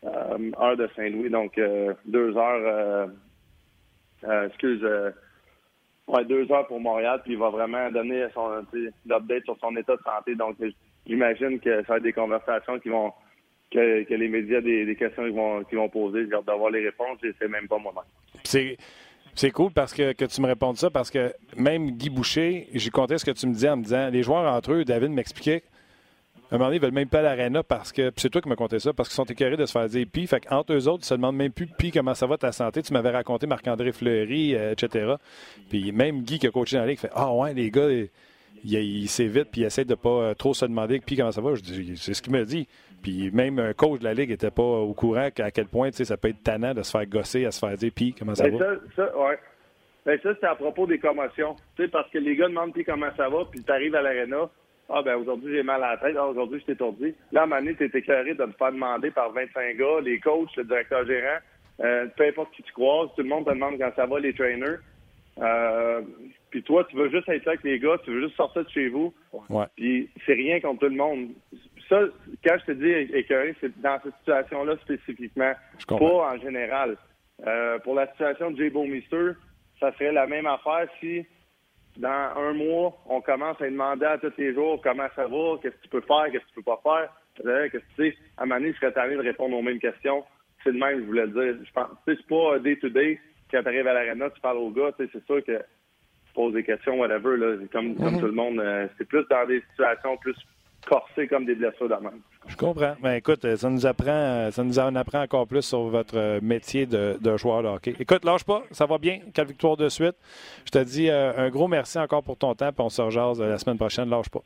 heure de Saint-Louis, donc deux heures, excuse, ouais, deux heures pour Montréal, puis il va vraiment donner son l'update sur son état de santé. Donc, j'imagine que ça va être des conversations qui vont que, les médias des, questions qu'ils vont, poser. J'ai hâte d'avoir les réponses. Je sais même pas moi-même. C'est. C'est cool parce que, que tu me répondes ça parce que même Guy Boucher, j'ai compté ce que tu me disais en me disant les joueurs entre eux, David m'expliquait à un moment donné, ils veulent même pas l'aréna parce que. c'est toi qui me compté ça, parce qu'ils sont écœurés de se faire dire pis. Fait eux autres, ils se demandent même plus pis comment ça va ta santé? Tu m'avais raconté Marc-André Fleury, euh, etc. Puis même Guy qui a coaché dans la ligue fait Ah ouais, les gars, il, il s'évite puis il essaie de pas euh, trop se demander puis comment ça va. Je dis C'est ce qu'il me dit. Puis même un coach de la Ligue n'était pas au courant à quel point ça peut être tannant de se faire gosser, à se faire dire Puis, comment ça ben, va? Ça, ça, ouais. Ben, ça, c'est à propos des commotions. parce que les gars demandent puis comment ça va, puis tu arrives à l'aréna. Ah, ben aujourd'hui, j'ai mal à la tête. Ah, aujourd'hui, je t'ai étourdi. Là, à un moment donné, tu es éclairé de me faire demander par 25 gars, les coachs, le directeur gérant, euh, peu importe qui tu croises, tout le monde te demande quand ça va, les trainers. Euh, puis toi, tu veux juste être là avec les gars, tu veux juste sortir de chez vous. Ouais. Puis c'est rien contre tout le monde ça, quand je te dis écœuré, c'est dans cette situation-là spécifiquement, pas en général. Euh, pour la situation de Jay Mister, ça serait la même affaire si dans un mois, on commence à demander à tous les jours comment ça va, qu'est-ce que tu peux faire, qu'est-ce que tu peux pas faire. Qu'est-ce que tu sais, à un moment donné, je serais tanné de répondre aux mêmes questions. C'est le même, je voulais le dire. Je pense, c'est pas day-to-day. Quand tu arrives à l'arena, tu parles aux gars, c'est sûr que tu poses des questions, whatever, là, comme, comme mm-hmm. tout le monde. Euh, c'est plus dans des situations plus corsés comme des blessures de même. Je comprends. Mais ben, écoute, ça nous apprend, ça nous en apprend encore plus sur votre métier de, joueur de hockey. Écoute, lâche pas, ça va bien. Quatre victoires de suite. Je te dis euh, un gros merci encore pour ton temps, puis on se rejase la semaine prochaine. Lâche pas.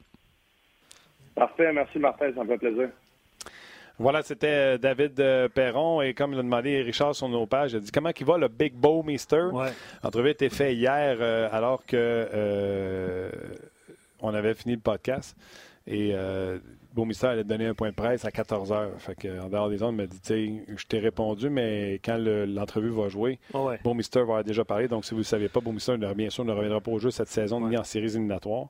Parfait, merci Martin, ça me fait plaisir. Voilà, c'était David Perron. Et comme l'a demandé Richard sur nos pages, il a dit comment il va le Big Bow Mister? Ouais. L'entrevue a été faite hier alors que on avait fini le podcast. Et Beau Mystère allait donner un point de presse à 14 h. Fait que, en dehors des ondes, il m'a dit, tu je t'ai répondu, mais quand l'entrevue va jouer, oh Mister va déjà parler. Donc, si vous ne le savez pas, Beau Mister, bien sûr, ne reviendra pas au jeu cette saison, ni en séries éliminatoires.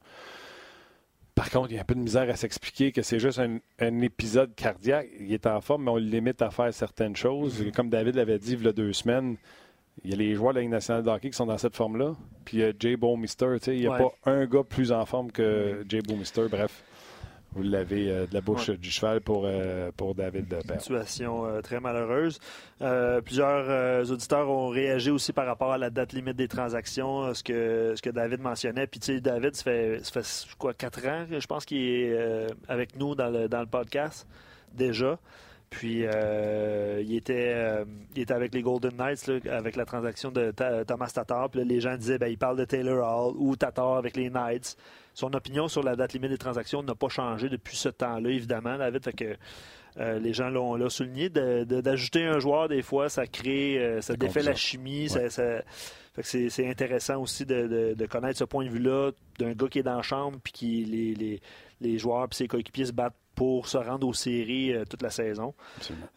Par contre, il y a un peu de misère à s'expliquer que c'est juste un, épisode cardiaque. Il est en forme, mais on le limite à faire certaines choses. Mm-hmm. Comme David l'avait dit il y a deux semaines, il y a les joueurs de la Ligue nationale de hockey qui sont dans cette forme-là. Puis il y a Jay. Il n'y a pas un gars plus en forme que Jay Bowmister. Bref. Vous l'avez euh, de la bouche du cheval pour, euh, pour David Père. Situation euh, très malheureuse. plusieurs auditeurs ont réagi aussi par rapport à la date limite des transactions, ce que, ce que David mentionnait. Puis, tu sais, David, ça fait, ça fait quoi, quatre ans, je pense qu'il est avec nous dans le, dans le podcast déjà. Puis il, était, il était avec les Golden Knights avec la transaction de Thomas Tatar. Puis les gens disaient ben, il parle de Taylor Hall ou Tatar avec les Knights son opinion sur la date limite des transactions n'a pas changé depuis ce temps-là, évidemment, David. Fait que euh, les gens l'ont souligné. D'ajouter un joueur, des fois, ça crée, euh, ça défait la chimie. c'est intéressant aussi de, connaître ce point de vue-là d'un gars qui est dans la chambre puis qui les, les, les joueurs et ses coéquipiers se battent pour se rendre aux séries euh, toute la saison.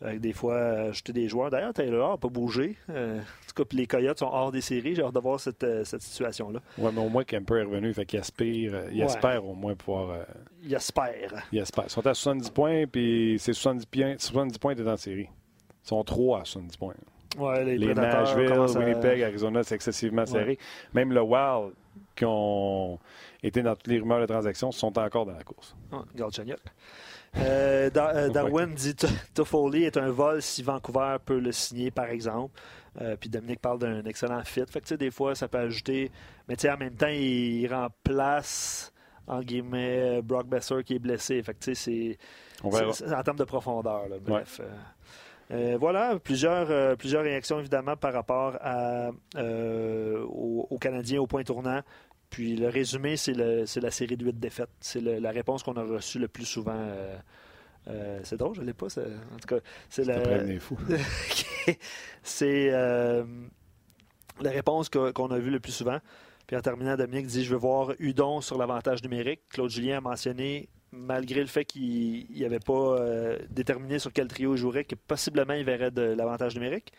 Avec des fois, ajouter des joueurs. D'ailleurs, Taylor n'a pas bougé. Euh, en tout cas, les Coyotes sont hors des séries. J'ai hâte de voir cette, euh, cette situation-là. Oui, mais au moins Kemper est revenu. Fait qu'il aspire, il espère au moins pouvoir. il espère. Il espère. Ils sont à 70 points, puis c'est 70 points, 70 points dans la série. Ils sont trois à 70 points. Ouais, les, les Nashville, Winnipeg, Arizona, c'est excessivement serré. Même le Wild, qui ont été dans toutes les rumeurs de transactions, sont encore dans la course. Euh, euh, Darwin dit Toffoli est un vol si Vancouver peut le signer, par exemple. Euh, puis Dominique parle d'un excellent fit. Fait que, des fois, ça peut ajouter. Mais en même temps, il, remplace, en guillemets, Brock Besser qui est blessé. Fait que, c'est en termes de profondeur. bref. voilà, plusieurs, plusieurs réactions évidemment par rapport à, aux, Canadiens au point tournant. Puis le résumé, c'est la série de huit défaites. C'est la réponse qu'on a reçue le plus souvent. Euh, euh, c'est drôle, je ne l'ai pas. En tout cas, c'est la. c'est euh, la réponse qu'on a vue le plus souvent. Puis en terminant, Dominique dit Je veux voir Udon sur l'avantage numérique. Claude Julien a mentionné, malgré le fait qu'il n'avait pas déterminé sur quel trio il jouerait, que possiblement il verrait de l'avantage numérique.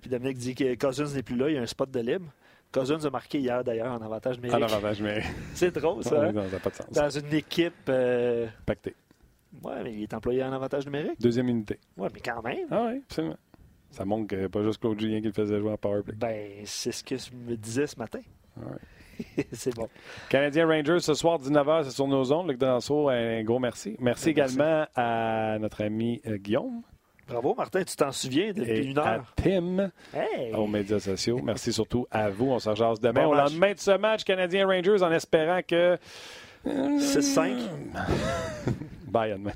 Puis Dominique dit que Cousins n'est plus là, il y a un spot de libre. Cousins a marqué hier, d'ailleurs, en avantage numérique. En avantage numérique. C'est drôle, ça. Hein? non, ça pas de sens. Dans une équipe. Euh... Pactée. Oui, mais il est employé en avantage numérique. Deuxième unité. Oui, mais quand même. Ah oui, absolument. Ça montre que pas juste Claude Julien qui le faisait jouer en powerplay. Ben, c'est ce que je me disais ce matin. Ah c'est bon. Canadien Rangers ce soir, 19h, c'est sur nos ondes. Luc Danseau, un gros merci. Merci également à notre ami euh, Guillaume. Bravo, Martin, tu t'en souviens depuis une heure? À Tim, aux médias sociaux. Merci surtout à vous. On se rejase demain. Au lendemain de ce match Canadien Rangers en espérant que. 6-5. Bye, à demain.